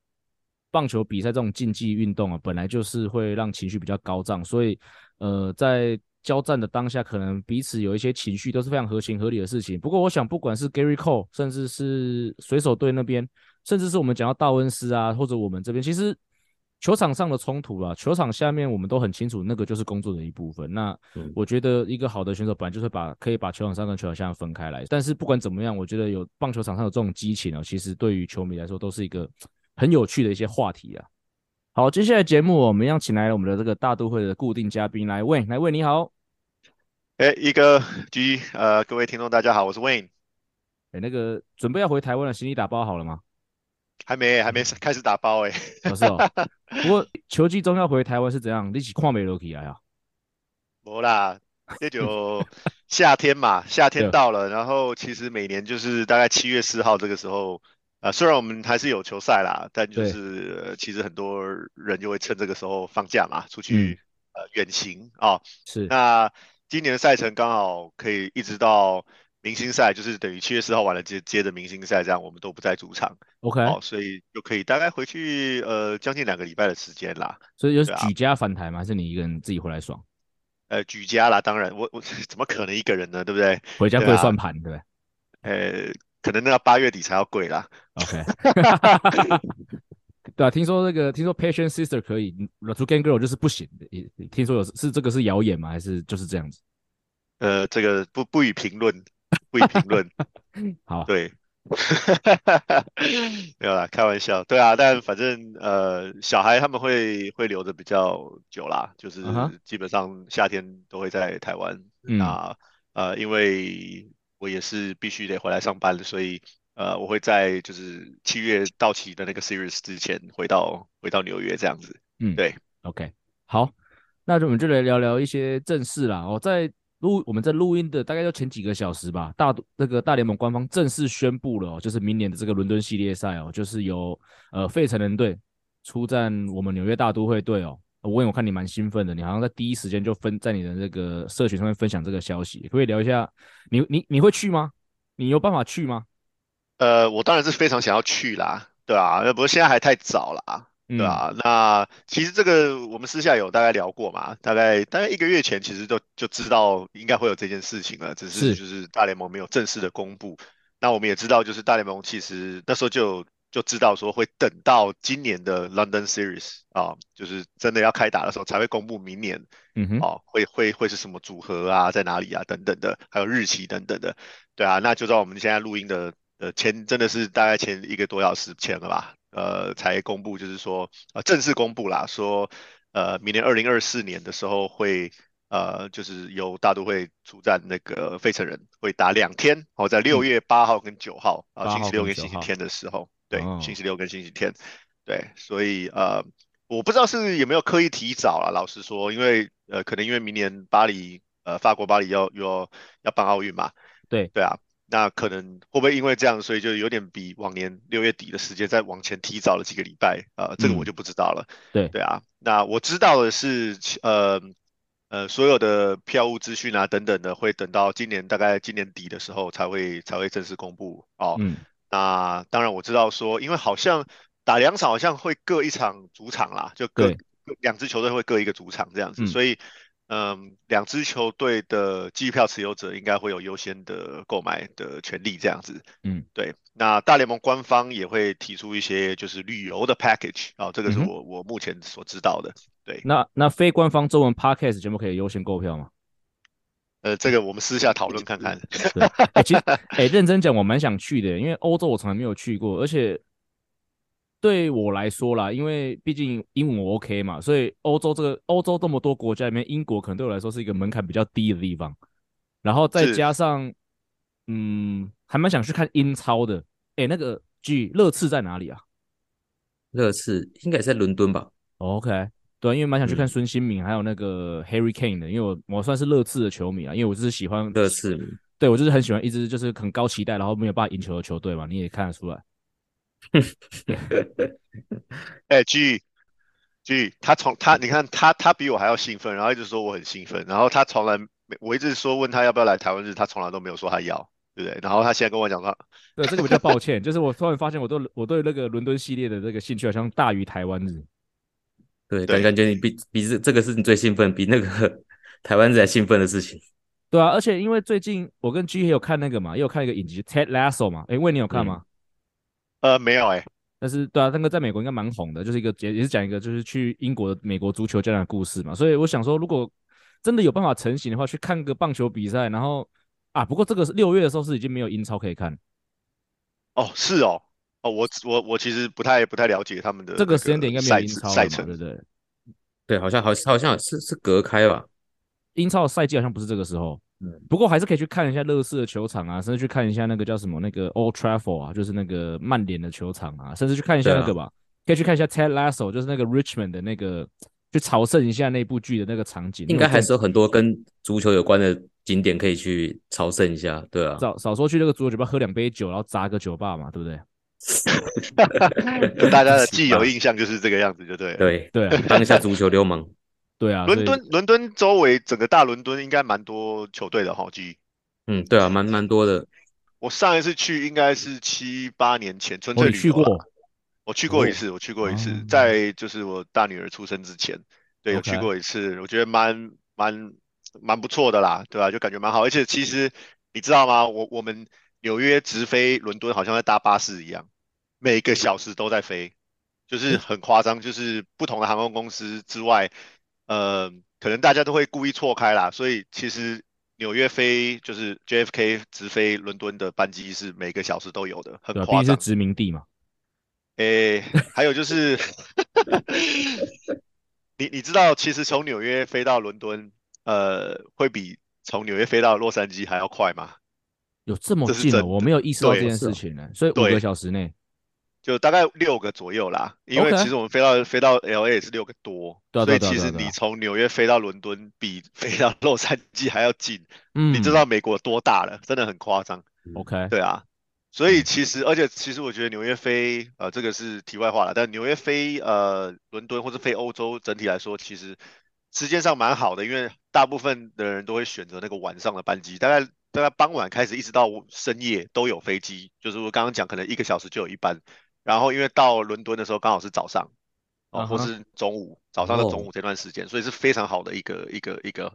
棒球比赛这种竞技运动啊，本来就是会让情绪比较高涨，所以呃，在交战的当下，可能彼此有一些情绪都是非常合情合理的事情。不过，我想不管是 Gary Cole，甚至是水手队那边，甚至是我们讲到道恩斯啊，或者我们这边，其实。球场上的冲突啦，球场下面我们都很清楚，那个就是工作的一部分。那我觉得一个好的选手本来就是把可以把球场上跟球场下分开来。但是不管怎么样，我觉得有棒球场上有这种激情啊，其实对于球迷来说都是一个很有趣的一些话题啊。好，接下来节目我们要请来了我们的这个大都会的固定嘉宾来，Wayne，来，Wayne 你好。哎，一哥 G，呃，各位听众大家好，我是 Wayne。哎，那个准备要回台湾的行李打包好了吗？还没，还没开始打包哎、欸。不是哦。不过球季中要回台湾是怎样？你一起跨美罗起来啊？没啦，这就夏天嘛，夏天到了，然后其实每年就是大概七月四号这个时候，呃，虽然我们还是有球赛啦，但就是、呃、其实很多人就会趁这个时候放假嘛，出去、嗯、呃远行啊、哦。是。那今年的赛程刚好可以一直到。明星赛就是等于七月四号完了接接着明星赛，这样我们都不在主场，OK，哦，所以就可以大概回去呃将近两个礼拜的时间啦。所以有举家返台吗？还是你一个人自己回来爽？呃，举家啦，当然我我 怎么可能一个人呢？对不对？回家跪算盘，对不对？呃，可能那要八月底才要跪啦。OK，对啊，听说那个听说 Passion Sister 可以 Game Girl 就是不行的。听说有是这个是谣言吗？还是就是这样子？呃，这个不不予评论。不予评论。好，对，没有啦，开玩笑。对啊，但反正呃，小孩他们会会留的比较久啦，就是基本上夏天都会在台湾。嗯、那呃，因为我也是必须得回来上班，所以呃，我会在就是七月到期的那个 series 之前回到回到纽约这样子。嗯，对，OK，好，那我们就来聊聊一些正事啦。哦，在录我们在录音的大概要前几个小时吧，大那个大联盟官方正式宣布了哦，就是明年的这个伦敦系列赛哦，就是由呃费城人队出战我们纽约大都会队哦。我我看你蛮兴奋的，你好像在第一时间就分在你的那个社群上面分享这个消息，可不可以聊一下？你你你会去吗？你有办法去吗？呃，我当然是非常想要去啦，对啊，不过现在还太早啦。对啊，嗯、那其实这个我们私下有大概聊过嘛，大概大概一个月前其实就就知道应该会有这件事情了，只是就是大联盟没有正式的公布。那我们也知道，就是大联盟其实那时候就就知道说会等到今年的 London Series 啊，就是真的要开打的时候才会公布明年，嗯哼，哦，会会会是什么组合啊，在哪里啊等等的，还有日期等等的。对啊，那就在我们现在录音的呃前真的是大概前一个多小时前了吧。呃，才公布，就是说，呃，正式公布啦，说，呃，明年二零二四年的时候会，呃，就是由大都会出战那个费城人，会打两天，哦，在六月八号跟九号，啊、嗯，星期六跟星期天的时候，对，哦、星期六跟星期天，对，所以，呃，我不知道是有没有刻意提早啦，老实说，因为，呃，可能因为明年巴黎，呃，法国巴黎要又要要办奥运嘛，对，对啊。那可能会不会因为这样，所以就有点比往年六月底的时间再往前提早了几个礼拜啊、呃？这个我就不知道了。嗯、对对啊，那我知道的是，呃呃，所有的票务资讯啊等等的，会等到今年大概今年底的时候才会才会正式公布哦。嗯。那当然我知道说，因为好像打两场好像会各一场主场啦，就各两支球队会各一个主场这样子，嗯、所以。嗯，两支球队的机票持有者应该会有优先的购买的权利，这样子。嗯，对。那大联盟官方也会提出一些就是旅游的 package 啊、哦，这个是我、嗯、我目前所知道的。对，那那非官方中文 podcast 节目可以优先购票吗？呃，这个我们私下讨论看看。哎，欸、其实哎、欸，认真讲，我蛮想去的，因为欧洲我从来没有去过，而且。对我来说啦，因为毕竟英文我 OK 嘛，所以欧洲这个欧洲这么多国家里面，英国可能对我来说是一个门槛比较低的地方。然后再加上，嗯，还蛮想去看英超的。哎，那个 G 热刺在哪里啊？热刺应该也在伦敦吧？OK，对，因为蛮想去看孙兴慜还有那个 Harry Kane 的，因为我我算是热刺的球迷啊，因为我就是喜欢热刺，对我就是很喜欢一支就是很高期待，然后没有办法赢球的球队嘛，你也看得出来。哎、欸、，G G，他从他你看他他比我还要兴奋，然后一直说我很兴奋，然后他从来没我一直说问他要不要来台湾日，他从来都没有说他要。对不对？然后他现在跟我讲说，对，这个比较抱歉，就是我突然发现我对我对那个伦敦系列的这个兴趣好像大于台湾日。对，感感觉你比比这这个是你最兴奋，比那个 台湾日还兴奋的事情。对啊，而且因为最近我跟 G 也有看那个嘛，也有看一个影集 Ted Lasso 嘛，哎，问你有看吗？嗯、呃，没有哎、欸。但是对啊，那个在美国应该蛮红的，就是一个也也是讲一个就是去英国的美国足球这样的故事嘛。所以我想说，如果真的有办法成型的话，去看个棒球比赛，然后啊，不过这个是六月的时候是已经没有英超可以看。哦，是哦，哦，我我我其实不太不太了解他们的这个时间点应该没有英超赛程，对不对？对，好像好好像是是隔开吧。英超的赛季好像不是这个时候。嗯，不过还是可以去看一下乐视的球场啊，甚至去看一下那个叫什么那个 Old Trafford 啊，就是那个曼联的球场啊，甚至去看一下那个吧，啊、可以去看一下 Ted Lasso，就是那个 Richmond 的那个，去朝圣一下那部剧的那个场景。应该还是有很多跟足球有关的景点可以去朝圣一下，对啊。少少说去那个足球酒吧喝两杯酒，然后砸个酒吧嘛，对不对？大家的既有印象就是这个样子，就 对。对对、啊，当一下足球流氓。对啊，伦敦伦敦周围整个大伦敦应该蛮多球队的哈，基。嗯，对啊，蛮蛮多的。我上一次去应该是七八年前，纯粹旅游。我去过一次，我去过一次，哦、在就是我大女儿出生之前，对，有去过一次，我觉得蛮蛮蛮不错的啦，对吧、啊？就感觉蛮好，而且其实你知道吗？我我们纽约直飞伦敦好像在搭巴士一样，每个小时都在飞，就是很夸张，就是不同的航空公司之外。呃，可能大家都会故意错开啦，所以其实纽约飞就是 JFK 直飞伦敦的班机是每个小时都有的，很夸张。毕竟是殖民地嘛。诶，还有就是，你你知道，其实从纽约飞到伦敦，呃，会比从纽约飞到洛杉矶还要快吗？有这么近？我没有意识到这件事情呢。所以五个小时内。就大概六个左右啦，因为其实我们飞到 Okay. 飞到 LA 也是六个多，对对对对对，所以其实你从纽约飞到伦敦比 飞到洛杉矶还要近，嗯，你知道美国多大了，真的很夸张。OK，对啊，所以其实而且其实我觉得纽约飞呃这个是题外话了，但纽约飞呃伦敦或者飞欧洲整体来说其实时间上蛮好的，因为大部分的人都会选择那个晚上的班机，大概大概傍晚开始一直到深夜都有飞机，就是我刚刚讲可能一个小时就有一班。然后因为到伦敦的时候刚好是早上，哦、uh，huh. 或是中午，早上的中午这段时间，oh. 所以是非常好的一个一个一个，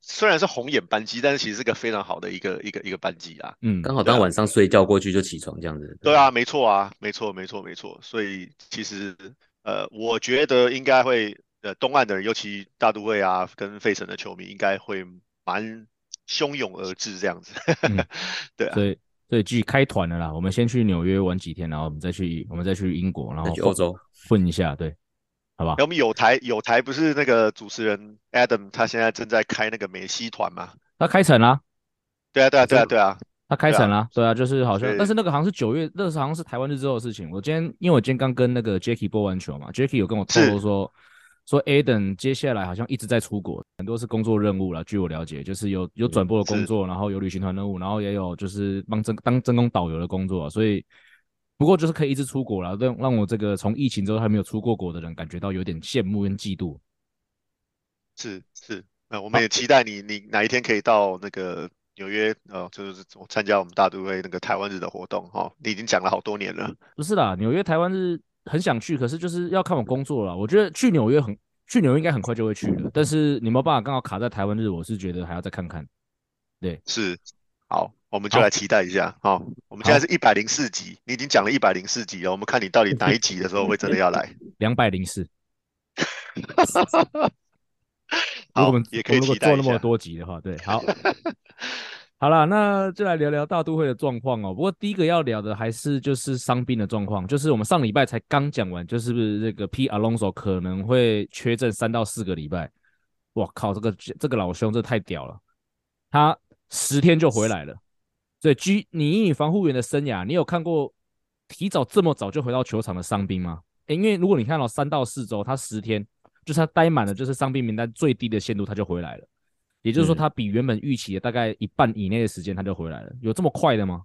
虽然是红眼班机，但是其实是个非常好的一个一个一个班机啊。嗯，刚好当晚上睡觉过去就起床这样子。对，对啊，没错啊，没错，没错，没错。所以其实呃，我觉得应该会呃，东岸的人，尤其大都会啊，跟费城的球迷应该会蛮汹涌而至这样子。嗯、对啊。所以继续开团了啦，我们先去纽约玩几天，然后我们再去，我们再去英国，然后去欧洲混一下，对，好吧？我们有台有台不是那个主持人 Adam，他现在正在开那个梅西团吗？他开成啦，对啊，对啊，对啊，对啊，他开成啦，对啊，就是好像，但是那个好像是九月，那是好像是台湾日之后的事情。我今天因为我今天刚跟那个 Jacky 播完球嘛，Jacky 有跟我透露说。说 Aden 接下来好像一直在出国，很多是工作任务了。据我了解，就是有有转播的工作，然后有旅行团任务，然后也有就是帮真当真工导游的工作。所以不过就是可以一直出国了，让让我这个从疫情之后还没有出过国的人感觉到有点羡慕跟嫉妒。是是，那我们也期待你你哪一天可以到那个纽约，呃，就是参加我们大都会那个台湾日的活动哈。你已经讲了好多年了。不是啦，纽约台湾日。很想去，可是就是要看我工作了。我觉得去纽约很去纽约应该很快就会去了，但是你没有办法刚好卡在台湾日，我是觉得还要再看看。对，是，好，我们就来期待一下。好，好，我们现在是一百零四集，你已经讲了一百零四集了，我们看你到底哪一集的时候会真的要来。两百零四。好，我们也可以期待做那么多集的话，对，好。好了，那就来聊聊大都会的状况哦。不过第一个要聊的还是就是伤兵的状况，就是我们上礼拜才刚讲完，就是不是这个 P Alonso 可能会缺阵三到四个礼拜。我靠，这个这个老兄这太屌了，他十天就回来了。所以 G，你以你防护员的生涯，你有看过提早这么早就回到球场的伤兵吗？诶，因为如果你看到三到四周，他十天就是他待满了，就是伤兵名单最低的限度，他就回来了。也就是说，他比原本预期的大概一半以内的时间他就回来了，有这么快的吗？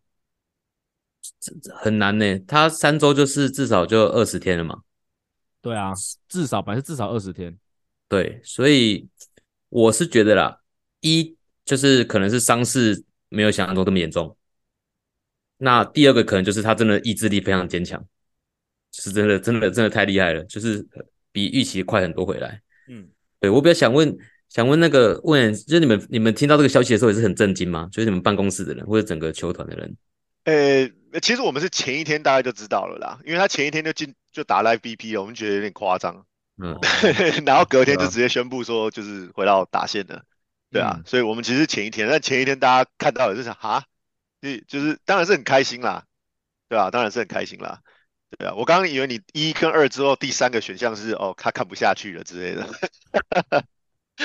这这很难呢。他三周就是至少就二十天了嘛。对啊，至少百分之至少二十天。对，所以我是觉得啦，一就是可能是伤势没有想象中这么严重，那第二个可能就是他真的意志力非常坚强，是真的真的真的太厉害了，就是比预期快很多回来。嗯，对，我比较想问，想问那个问，就是你们你们听到这个消息的时候也是很震惊吗？就是你们办公室的人或者整个球团的人？呃，其实我们是前一天大概就知道了啦，因为他前一天就进就打 live BP 了，我们觉得有点夸张。嗯，然后隔天就直接宣布说就是回到打线了。对啊，所以我们其实前一天，但前一天大家看到也是想哈，就是当然是很开心啦，对啊，当然是很开心啦，对啊，我刚刚以为你一跟二之后第三个选项是哦，他看不下去了之类的，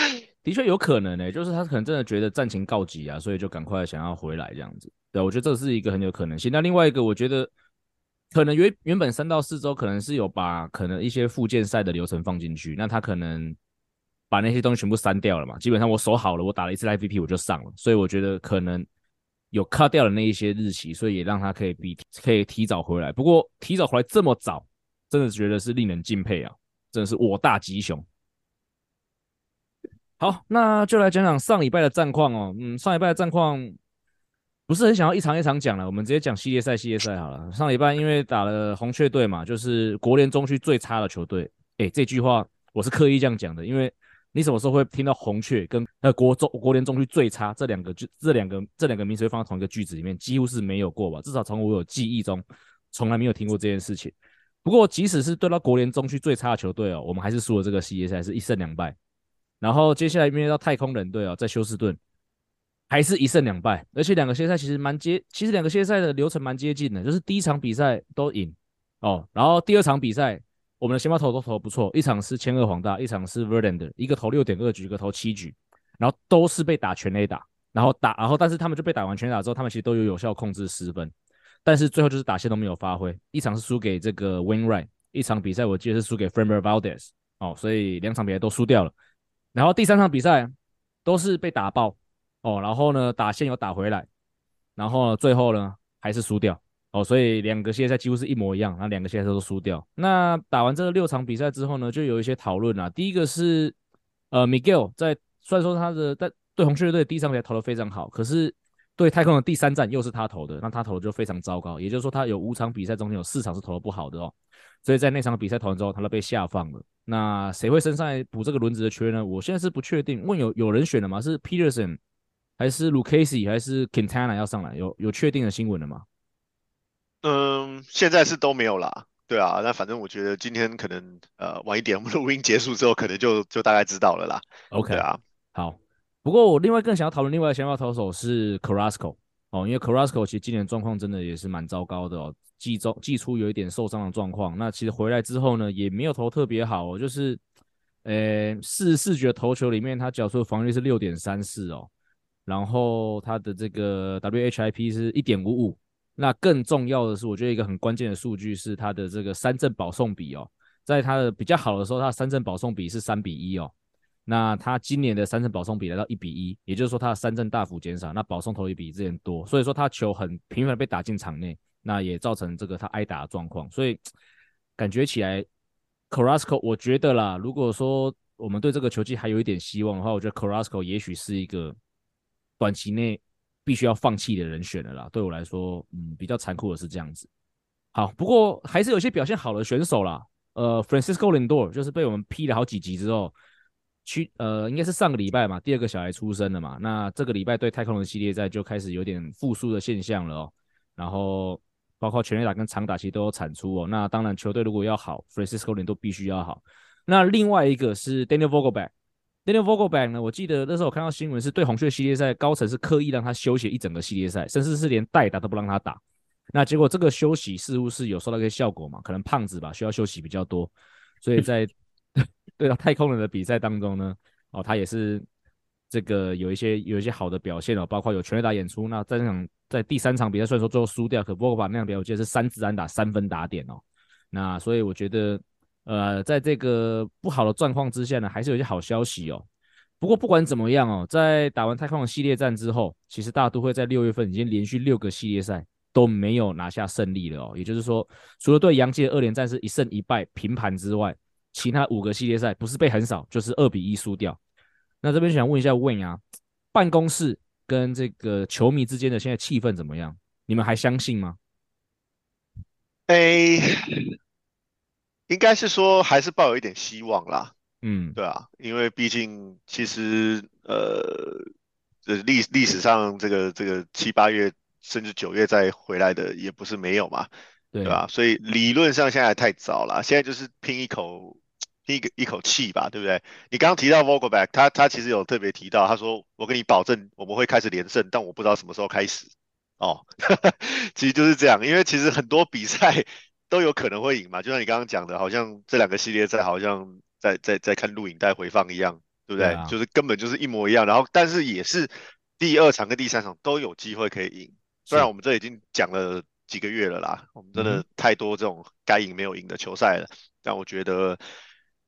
的确有可能呢、就是他可能真的觉得战情告急啊，所以就赶快想要回来这样子。对，我觉得这是一个很有可能性。那另外一个，我觉得可能原原本三到四周可能是有把可能一些复健赛的流程放进去，那他可能。把那些东西全部删掉了嘛？基本上我守好了，我打了一次 IVP 我就上了，所以我觉得可能有 cut 掉了那一些日期，所以也让他可以比可以提早回来。不过提早回来这么早，真的觉得是令人敬佩啊！真的是我大吉雄。好，那就来讲讲上礼拜的战况哦。嗯，上礼拜的战况不是很想要一场一场讲了，我们直接讲系列赛系列赛好了。上礼拜因为打了红雀队嘛，就是国联中区最差的球队。诶，这句话我是刻意这样讲的，因为。你什么时候会听到红雀跟呃国中国联中区最差这两个句这两个这两个名词会放在同一个句子里面？几乎是没有过吧？至少从我有记忆中，从来没有听过这件事情。不过即使是对到国联中区最差的球队哦，我们还是输了这个系列赛，是一胜两败。然后接下来面对到太空人队哦，在休斯顿还是一胜两败，而且两个系列赛其实蛮接，其实两个系列赛的流程蛮接近的，就是第一场比赛都赢哦，然后第二场比赛。我们的先发投都投不错，一场是千二黄大，一场是 Verlander，一个投六点二局，一个投七局，然后都是被打全垒打，然后打，然后但是他们就被打完全垒打之后，他们其实都有有效控制失分，但是最后就是打线都没有发挥，一场是输给这个 Wainwright，一场比赛我记得是输给 Framber Valdez，哦，所以两场比赛都输掉了，然后第三场比赛都是被打爆，哦，然后呢打线又打回来，然后最后呢还是输掉。哦，所以两个系列赛几乎是一模一样，那两个系列赛都输掉。那打完这个六场比赛之后呢，就有一些讨论啊。第一个是，呃，Miguel 在虽然说他的在对红雀队第一场比赛投的非常好，可是对太空的第三战又是他投的，那他投的就非常糟糕。也就是说，他有五场比赛中间有四场是投的不好的哦。所以在那场比赛投完之后，他都被下放了。那谁会升上来补这个轮子的缺呢？我现在是不确定。问有有人选了吗？是 Peterson 还是 Lucchesi 还是 Quintana 要上来？有有确定的新闻了吗？嗯，现在是都没有啦，对啊，那反正我觉得今天可能呃晚一点，我们录音结束之后，可能就就大概知道了啦。OK 啊，好。不过我另外更想要讨论另外一个先发投手是 Carrasco 哦，因为 Carrasco 其实今年状况真的也是蛮糟糕的哦，季中季初有一点受伤的状况，那其实回来之后呢，也没有投特别好哦，就是呃四四局的投球里面，他缴出的防御率是六点三四哦，然后他的这个 WHIP 是一点五五。那更重要的是，我觉得一个很关键的数据是他的这个三振保送比哦，在他的比较好的时候，他的三振保送比是三比一哦。那他今年的三振保送比来到一比一，也就是说他的三振大幅减少，那保送投也比之前多，所以说他球很频繁被打进场内，那也造成这个他挨打的状况。所以感觉起来，Carrasco，我觉得啦，如果说我们对这个球季还有一点希望的话，我觉得 Carrasco 也许是一个短期内。必须要放弃的人选了啦，对我来说，嗯，比较残酷的是这样子。好，不过还是有些表现好的选手啦。呃，Francisco Lindor 就是被我们批了好几集之后，去呃，应该是上个礼拜嘛，第二个小孩出生了嘛。那这个礼拜对太空人系列赛就开始有点复苏的现象了哦。然后包括全垒打跟长打其实都有产出哦。那当然球队如果要好，Francisco Lindor 必须要好。那另外一个是 Daniel Vogelback，Daniel Vogelback 呢？我记得那时候我看到新闻是对红雀系列赛高层是刻意让他休息一整个系列赛，甚至是连代打都不让他打。那结果这个休息似乎是有收到一些效果嘛？可能胖子吧，需要休息比较多，所以在 对到太空人的比赛当中呢，哦，他也是这个有一些有一些好的表现哦，包括有全垒打演出。那在场在第三场比赛虽然说最后输掉，可 Vogelbach 那场比赛我记得是三支安打三分打点哦。那所以我觉得。呃，在这个不好的状况之下呢，还是有一些好消息哦。不过不管怎么样哦，在打完太空人系列战之后，其实大都会在六月份已经连续六个系列赛都没有拿下胜利了哦。也就是说，除了对洋基的二连战是一胜一败平盘之外，其他五个系列赛不是被横扫，就是二比一输掉。那这边想问一下 Wayne 啊，办公室跟这个球迷之间的现在气氛怎么样？你们还相信吗？哎，应该是说还是抱有一点希望啦。嗯，对啊，因为毕竟其实呃，这历历史上这个这个七八月甚至九月再回来的也不是没有嘛，对，对吧？所以理论上现在还太早了，现在就是拼一口拼一个一口气吧，对不对？你刚刚提到 Vogelback，他他其实有特别提到，他说我跟你保证我们会开始连胜，但我不知道什么时候开始。哦，其实就是这样，因为其实很多比赛 都有可能会赢嘛，就像你刚刚讲的，好像这两个系列赛好像在在在看录影带回放一样，对不对？对啊。就是根本就是一模一样，然后但是也是第二场跟第三场都有机会可以赢，虽然我们这已经讲了几个月了啦，我们真的太多这种该赢没有赢的球赛了，但我觉得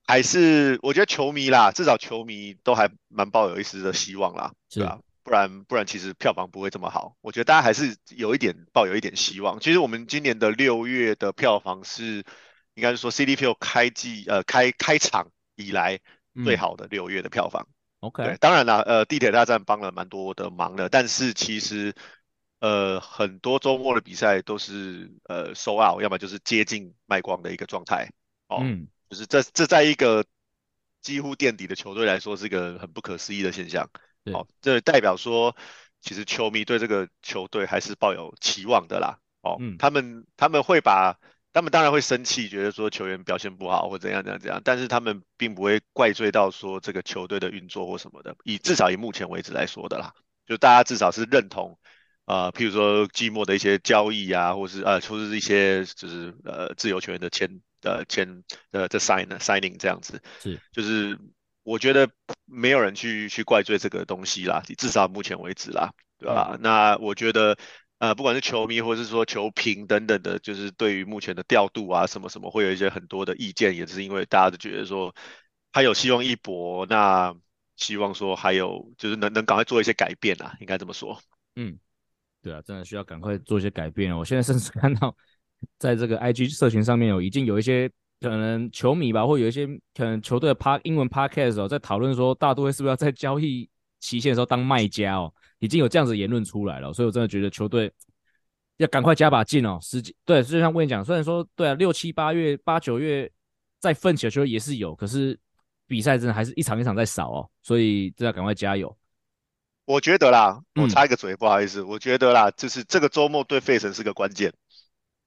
还是我觉得球迷啦，至少球迷都还蛮抱有一丝的希望啦，是吧？不然不然，其实票房不会这么好。我觉得大家还是有一点抱有一点希望。其实我们今年的六月的票房是，应该是说 CDPO 开季呃开开场以来最好的六月的票房。嗯、OK，对，当然啦，呃，地铁大战帮了蛮多的忙的，但是其实呃很多周末的比赛都是呃 sold out，要么就是接近卖光的一个状态。哦，嗯、就是这这在一个几乎垫底的球队来说，是一个很不可思议的现象。哦，这代表说，其实球迷对这个球队还是抱有期望的啦。哦，嗯、他们他们会把，他们当然会生气，觉得说球员表现不好或怎样怎样怎样，但是他们并不会怪罪到说这个球队的运作或什么的。以至少以目前为止来说的啦，就大家至少是认同，呃，譬如说季末的一些交易啊，或是呃，或是一些就是呃自由球员的签呃签呃这 sign signing 这样子，是就是。我觉得没有人去去怪罪这个东西啦，至少目前为止啦，对吧？嗯、那我觉得，呃，不管是球迷或者是说球评等等的，就是对于目前的调度啊什么什么，会有一些很多的意见，也是因为大家都觉得说还有希望一搏，那希望说还有就是能能赶快做一些改变啊，应该这么说。嗯，对啊，真的需要赶快做一些改变。我现在甚至看到在这个 IG 社群上面有已经有一些。可能球迷吧，或有一些可能球队的 Pod 英文 Podcast 哦，在讨论说大都会是不是要在交易期限的时候当卖家哦，已经有这样子言论出来了，所以我真的觉得球队要赶快加把劲哦。时机对，就像我跟你讲，虽然说对啊，六七八月、八九月再奋起的球队也是有，可是比赛真的还是一场一场在少哦，所以真的要赶快加油。我觉得啦，我插一个嘴，嗯、不好意思，我觉得啦，就是这个周末对费城是个关键。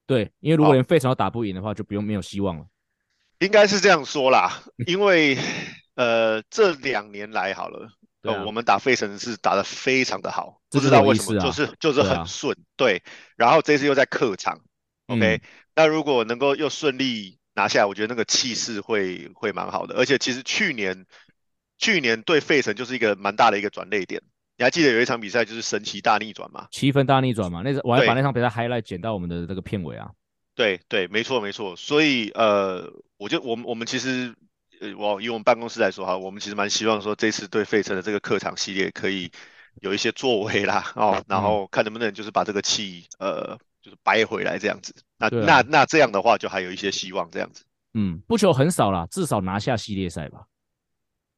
对，因为如果连费城都打不赢的话，就不用没有希望了。应该是这样说啦，因为呃这两年来好了，呃啊、我们打费城是打得非常的好，不知道为什么，就是就是很顺，对，啊、对。然后这次又在客场，OK，、嗯、那如果能够又顺利拿下来，我觉得那个气势会会蛮好的。而且其实去年去年对费城就是一个蛮大的一个转捩点，你还记得有一场比赛就是神奇大逆转吗？七分大逆转嘛，那我还把那场比赛 highlight 剪到我们的这个片尾啊。对对，没错没错，所以呃，我就我们我们其实呃，我以我们办公室来说哈，我们其实蛮希望说这次对费城的这个客场系列可以有一些作为啦 哦，然后看能不能就是把这个气呃就是掰回来这样子，那、啊、那那这样的话就还有一些希望这样子。嗯，不求很少啦，至少拿下系列赛吧。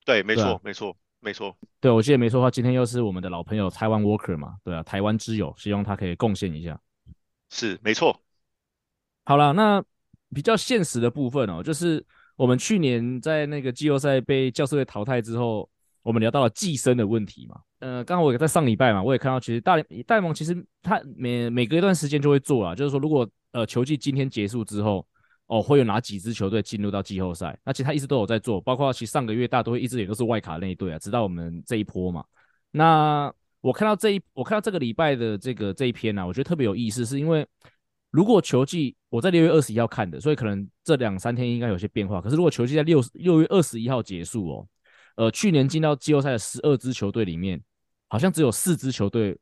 对，没错没错没错。对，我记得没错的话，今天又是我们的老朋友台湾 Walker 嘛，对啊，台湾之友，希望他可以贡献一下。是，没错。好了，那比较现实的部分哦，就是我们去年在那个季后赛被教士队淘汰之后，我们聊到了寄生的问题嘛。呃，刚好我也在上礼拜嘛，我也看到其实大联大联盟其实他每每隔一段时间就会做啊，就是说如果呃球季今天结束之后，哦会有哪几支球队进入到季后赛，那其实他一直都有在做，包括其实上个月大多一直也都是外卡那一队啊，直到我们这一波嘛。那我看到这一我看到这个礼拜的这个这一篇呢、啊，我觉得特别有意思，是因为。如果球季我在六月二十一号看的，所以可能这两三天应该有些变化。可是如果球季在六六月二十一号结束哦，呃，去年进到季后赛的十二支球队里面，好像只有四支球队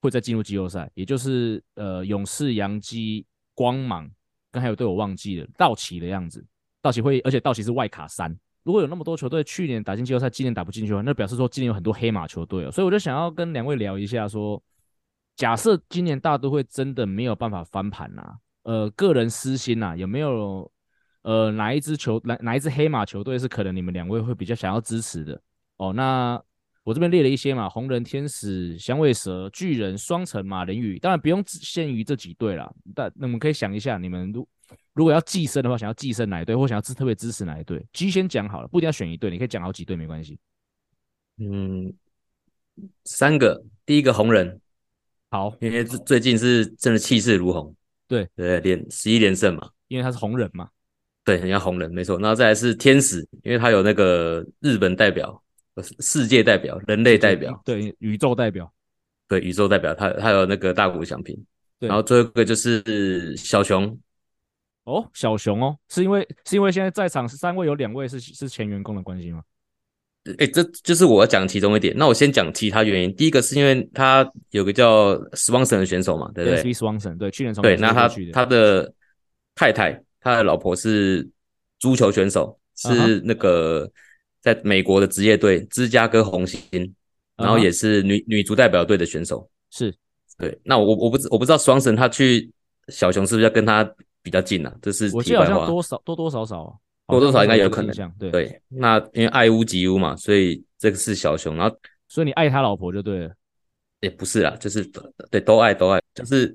会再进入季后赛，也就是呃勇士、洋基、光芒，刚才有队我忘记了，道奇的样子，道奇会，而且道奇是外卡三。如果有那么多球队去年打进季后赛，今年打不进去的话，那表示说今年有很多黑马球队哦。所以我就想要跟两位聊一下说。假设今年大都会真的没有办法翻盘呐、啊，呃，个人私心呐、有没有呃哪一支球哪哪一支黑马球队是可能你们两位会比较想要支持的？哦，那我这边列了一些嘛，红人、天使、响尾蛇、巨人、双城、马林鱼，当然不用只限于这几队啦。但那我们可以想一下，你们如如果要寄生的话，想要寄生哪一队，或想要支特别支持哪一队？G 先讲好了，不一定要选一队，你可以讲好几队没关系。嗯，三个，第一个红人，好，因为最近是真的气势如虹，对对，连十一连胜嘛，因为他是红人嘛，对，很像红人，没错。然后再来是天使，因为他有那个日本代表。世界代表、人类代表，对宇宙代表，对宇宙代表，他他有那个大谷翔平，然后最后一个就是小熊，哦，小熊哦，是因为是因为现在在场三位有两位是是前员工的关系吗？哎，这就是我要讲其中一点。那我先讲其他原因。第一个是因为他有个叫 Swanson 的选手嘛，对不对？Swanson 对，去年从对，那他他的太太，他的老婆是足球选手，是那个。在美国的职业队芝加哥红星，然后也是女、uh huh. 女足代表队的选手，是对。那我我不知我不知道双神他去小熊是不是要跟他比较近啊？这是我记得好像多少多多少少、啊、多多少应该有可能。对对，那因为爱屋及乌嘛，所以这个是小熊。然后所以你爱他老婆就对了，也不是啦，就是对都爱都爱，就是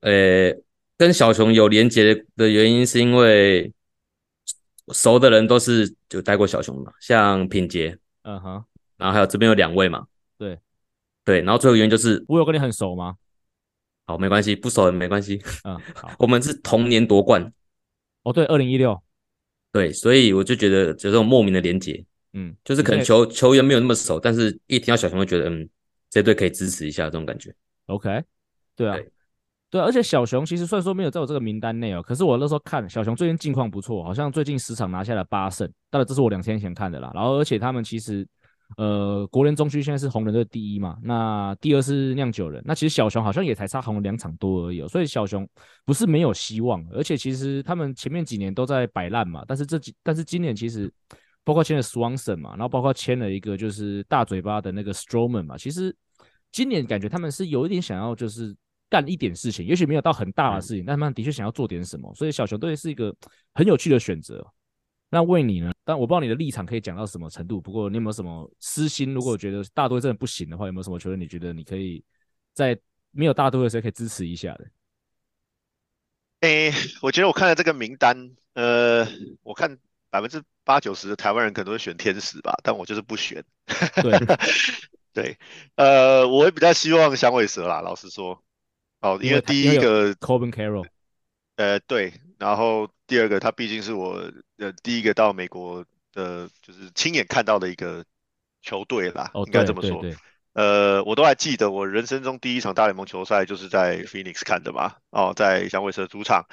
呃跟小熊有连结的原因是因为。熟的人都是就带过小熊嘛，像品杰，嗯哼，然后还有这边有两位嘛，对，对，然后最后原因就是我有跟你很熟吗？好，没关系，不熟也没关系，嗯，好，我们是同年夺冠，哦，对，二零一六，对，所以我就觉得有这种莫名的连结，嗯，就是可能球球员没有那么熟，但是一听到小熊就觉得，嗯，这队可以支持一下这种感觉，OK，对啊。对对，而且小熊其实虽然说没有在我这个名单内哦，可是我那时候看小熊最近近况不错，好像最近十场拿下了八胜，当然这是我两天前看的啦。然后而且他们其实，呃，国联中区现在是红人队第一嘛，那第二是酿酒人，那其实小熊好像也才差红人两场多而已哦，所以小熊不是没有希望，而且其实他们前面几年都在摆烂嘛，但是这几但是今年其实包括签了 Swanson 嘛，然后包括签了一个就是大嘴巴的那个 Strowman 嘛，其实今年感觉他们是有一点想要就是。干一点事情，也许没有到很大的事情，但他们的确想要做点什么，所以小熊队是一个很有趣的选择。那为你呢？但我不知道你的立场可以讲到什么程度。不过你有没有什么私心？如果觉得大都会真的不行的话，有没有什么球队你觉得你可以在没有大都会的时候可以支持一下的？诶、欸，我觉得我看了这个名单，呃，我看百分之八九十的台湾人可能都会选天使吧，但我就是不选。对 对，呃，我也比较希望响尾蛇啦，老实说。哦，因为第一个 Corbin Carroll，呃，对，然后第二个他毕竟是我呃第一个到美国的，就是亲眼看到的一个球队啦，哦、应该这么说。呃，我都还记得我人生中第一场大联盟球赛就是在 Phoenix 看的嘛，哦，在响尾蛇主场，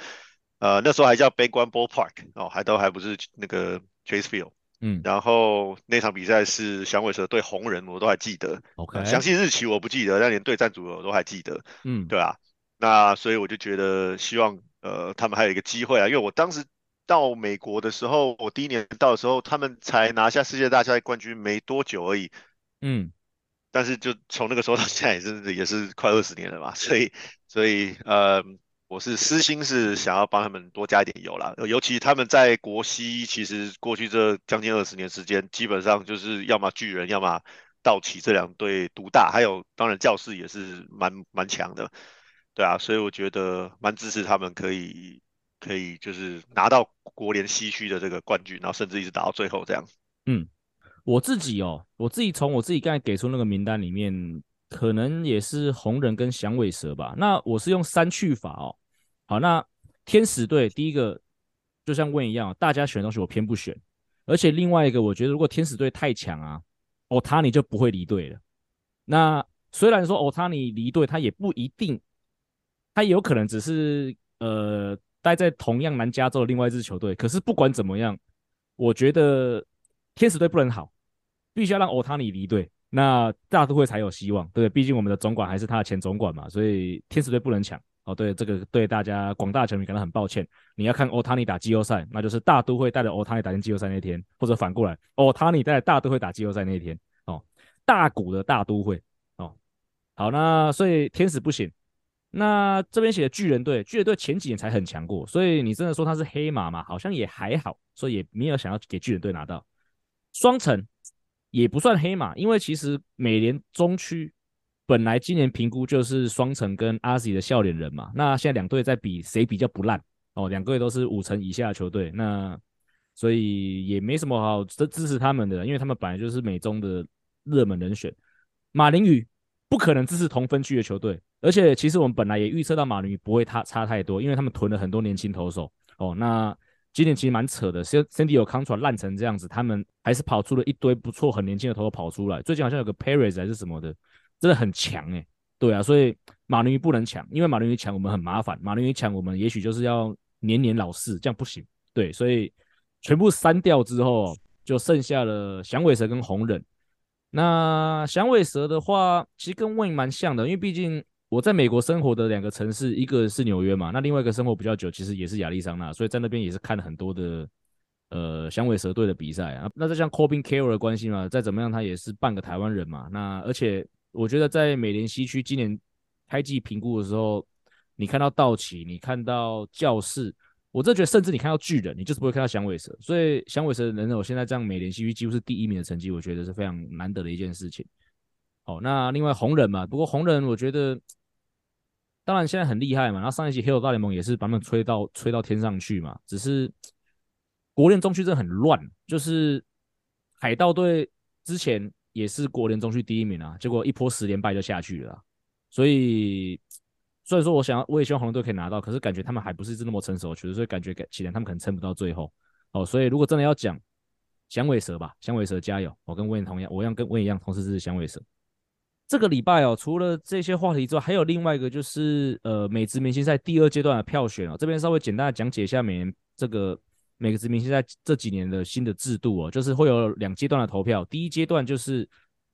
呃，那时候还叫 Big One Ballpark，哦，还都还不是那个 Chase Field，嗯，然后那场比赛是响尾蛇对红人，我都还记得，OK，详细日期我不记得，但连对战组合我都还记得，嗯，对啊。那所以我就觉得希望呃他们还有一个机会啊，因为我当时到美国的时候，我第一年到的时候，他们才拿下世界大赛冠军没多久而已，嗯，但是就从那个时候到现在也是也是快二十年了嘛，所以所以呃我是私心是想要帮他们多加一点油啦，尤其他们在国西其实过去这将近二十年时间，基本上就是要么巨人，要么道奇这两队独大，还有当然教士也是蛮蛮强的。对啊，所以我觉得蛮支持他们可以可以就是拿到国联西区的这个冠军，然后甚至一直打到最后这样。嗯，我自己哦，我自己从我自己刚才给出那个名单里面，可能也是红人跟响尾蛇吧。那我是用三去法哦。好，那天使队第一个就像问一样，大家选的东西我偏不选，而且另外一个我觉得如果天使队太强啊，欧塔尼就不会离队了。那虽然说欧塔尼离队，他也不一定。他有可能只是呃待在同样南加州的另外一支球队，可是不管怎么样，我觉得天使队不能好，必须要让欧塔尼离队，那大都会才有希望，对不对？毕竟我们的总管还是他的前总管嘛，所以天使队不能抢哦。对，这个对大家广大球迷感到很抱歉。你要看欧塔尼打季后赛，那就是大都会带着欧塔尼打进季后赛那天，或者反过来，欧塔尼带着大都会打季后赛那一天哦。大谷的大都会哦，好，那所以天使不行。那这边写的巨人队，巨人队前几年才很强过，所以你真的说他是黑马嘛？好像也还好，所以也没有想要给巨人队拿到双城。也不算黑马，因为其实美联中区本来今年评估就是双城跟阿 Z 的笑脸人嘛，那现在两队在比谁比较不烂哦，两个队都是五成以下的球队，那所以也没什么好支支持他们的，因为他们本来就是美中的热门人选。马林鱼不可能支持同分区的球队，而且其实我们本来也预测到马林鱼不会差差太多，因为他们囤了很多年轻投手哦，那。今年其实蛮扯的，Sandy Alcantara 烂成这样子，他们还是跑出了一堆不错、很年轻的投手跑出来。最近好像有个 Perez 还是什么的，真的很强哎、欸。对啊，所以马林鱼不能抢，因为马林鱼抢我们很麻烦，马林鱼抢我们也许就是要年年老四，这样不行。对，所以全部删掉之后，就剩下了响尾蛇跟红人。那响尾蛇的话，其实跟 Win 蛮像的，因为毕竟。我在美国生活的两个城市，一个是纽约嘛，那另外一个生活比较久，其实也是亚利桑那，所以在那边也是看了很多的呃响尾蛇队的比赛啊。那这像 Corbin Carroll 的关系嘛，再怎么样他也是半个台湾人嘛。那而且我觉得在美联西区今年开季评估的时候，你看到道奇，你看到教士，我真觉得甚至你看到巨人，你就是不会看到响尾蛇。所以响尾蛇能有现在这样美联西区几乎是第一名的成绩，我觉得是非常难得的一件事情。好，那另外红人嘛，不过红人我觉得。当然现在很厉害嘛，然后上一季黑手大联盟也是把他们吹到吹到天上去嘛。只是国联中区真的很乱，就是海盗队之前也是国联中区第一名啊，结果一波十连败就下去了。所以虽然说我想要，我也希望红队可以拿到，可是感觉他们还不是一支那么成熟的球队，所以感觉起来他们可能撑不到最后。哦，所以如果真的要讲响尾蛇吧，响尾蛇加油！我跟温同样，我一样跟温一样，同时支持响尾蛇。这个礼拜哦，除了这些话题之外，还有另外一个就是呃，美职明星赛第二阶段的票选哦。这边稍微简单的讲解一下每年这个美职明星赛这几年的新的制度哦，就是会有两阶段的投票。第一阶段就是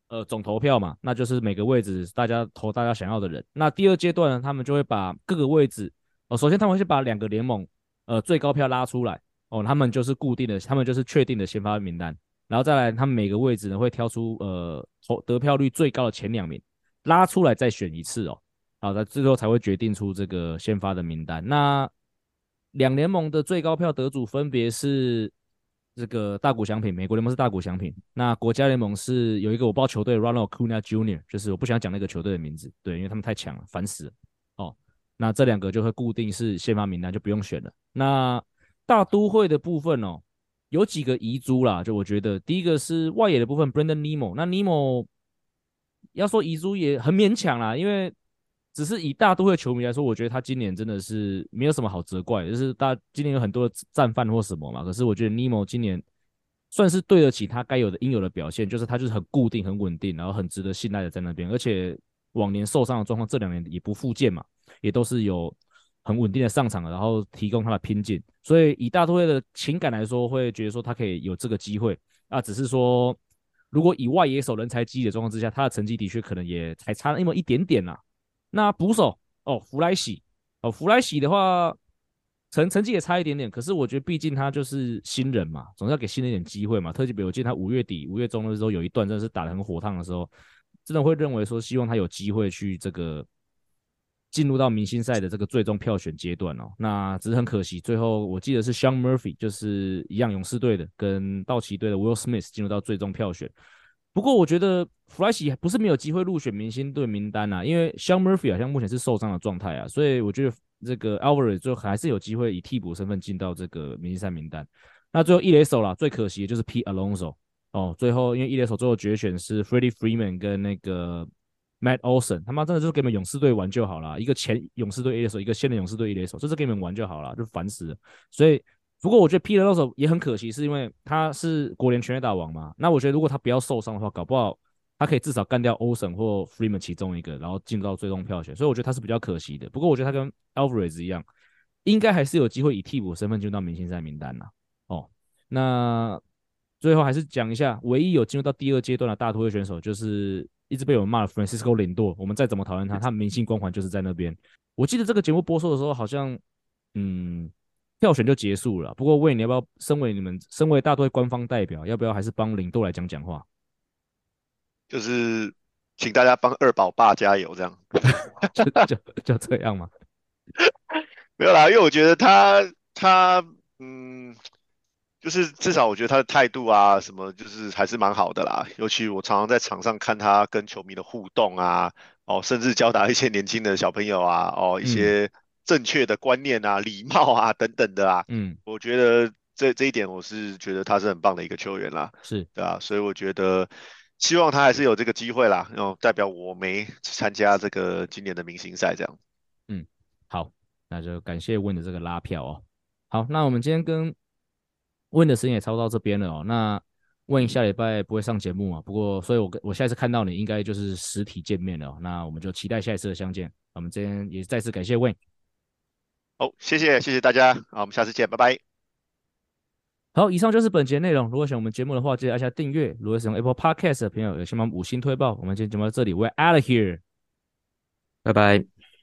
呃总投票嘛，那就是每个位置大家投大家想要的人。那第二阶段呢，他们就会把各个位置哦，首先他们会先把两个联盟呃最高票拉出来哦，他们就是固定的，他们就是确定的先发名单。然后再来，他每个位置呢会挑出呃投得票率最高的前两名，拉出来再选一次哦，好的，最后才会决定出这个先发的名单。那两联盟的最高票得主分别是这个大谷翔平，美国联盟是大谷翔平，那国家联盟是有一个我不知道球队 Ronald Acuna Jr.，就是我不想讲那个球队的名字，对，因为他们太强了，烦死了。哦，那这两个就会固定是先发名单，就不用选了。那大都会的部分哦。有几个遗珠啦，就我觉得第一个是外野的部分，Brandon Nimmo。那 Nimmo 要说遗珠也很勉强啦，因为只是以大都会球迷来说，我觉得他今年真的是没有什么好责怪，就是大今年有很多的战犯或什么嘛。可是我觉得 Nimmo 今年算是对得起他该有的应有的表现，就是他就是很固定、很稳定，然后很值得信赖的在那边。而且往年受伤的状况，这两年也不复健嘛，也都是有。很稳定的上场，然后提供他的拼劲，所以以大都会的情感来说，会觉得说他可以有这个机会啊。只是说，如果以外野手人才济济的状况之下，他的成绩的确可能也还差那么一点点呐、啊。那捕手哦，弗莱西哦，弗莱西的话成成绩也差一点点，可是我觉得毕竟他就是新人嘛，总是要给新人一点机会嘛。特别比如我记得他五月底、五月中的时候有一段真的是打得很火烫的时候，真的会认为说希望他有机会去这个。进入到明星赛的这个最终票选阶段哦，那只是很可惜，最后我记得是 Sean Murphy，就是一样勇士队的跟道奇队的 Will Smith 进入到最终票选。不过我觉得弗莱西不是没有机会入选明星队名单啊，因为 Sean Murphy 好像目前是受伤的状态啊，所以我觉得这个 Alvarez 最后还是有机会以替补身份进到这个明星赛名单。那最后一垒手啦，最可惜的就是 P Alonso 哦，最后因为一垒手最后决选是 Freddie Freeman 跟那个。Matt Olson，他妈真的就是给你们勇士队玩就好了，一个前勇士队一垒手，一个现任勇士队一垒手，就是给你们玩就好了，就烦死了。所以，不过我觉得 Pete Alonso 也很可惜，是因为他是国联全垒打王嘛。那我觉得如果他不要受伤的话，搞不好他可以至少干掉 Olson 或 Freeman 其中一个，然后进入到最终票选。所以我觉得他是比较可惜的。不过我觉得他跟 Alvarez 一样，应该还是有机会以替补身份进入到明星赛名单呐。哦，那最后还是讲一下，唯一有进入到第二阶段的大都会选手就是。一直被我们骂的 Francisco Lindor，我们再怎么讨厌他，他明星光环就是在那边。我记得这个节目播出的时候，好像嗯票选就结束了。不过魏，你要不要身为你们身为大都会官方代表，要不要还是帮林多来讲讲话？就是请大家帮二宝爸加油，这样 就就就这样吗？没有啦，因为我觉得他他嗯。就是至少我觉得他的态度啊，什么就是还是蛮好的啦。尤其我常常在场上看他跟球迷的互动啊，哦，甚至教导一些年轻的小朋友啊，哦，一些正确的观念啊、礼貌啊等等的啊。嗯，我觉得这这一点我是觉得他是很棒的一个球员啦。是，对啊，所以我觉得希望他还是有这个机会啦，然后代表我没参加这个今年的明星赛这样。嗯，好，那就感谢 Win 的这个拉票哦。好，那我们今天跟 Win 的时间也差不多到这边了哦。那 Win 下礼拜不会上节目嘛？不过，所以我我下一次看到你应该就是实体见面了哦。那我们就期待下一次的相见。我们今天也再次感谢 Win。好，谢谢谢谢大家，好，我们下次见，拜拜。好，以上就是本节内容。如果喜欢我们节目的话，记得按下订阅。如果使用 Apple Podcast 的朋友，也请帮我们五星推爆。我们今天节目到这里，We're out of here，拜拜。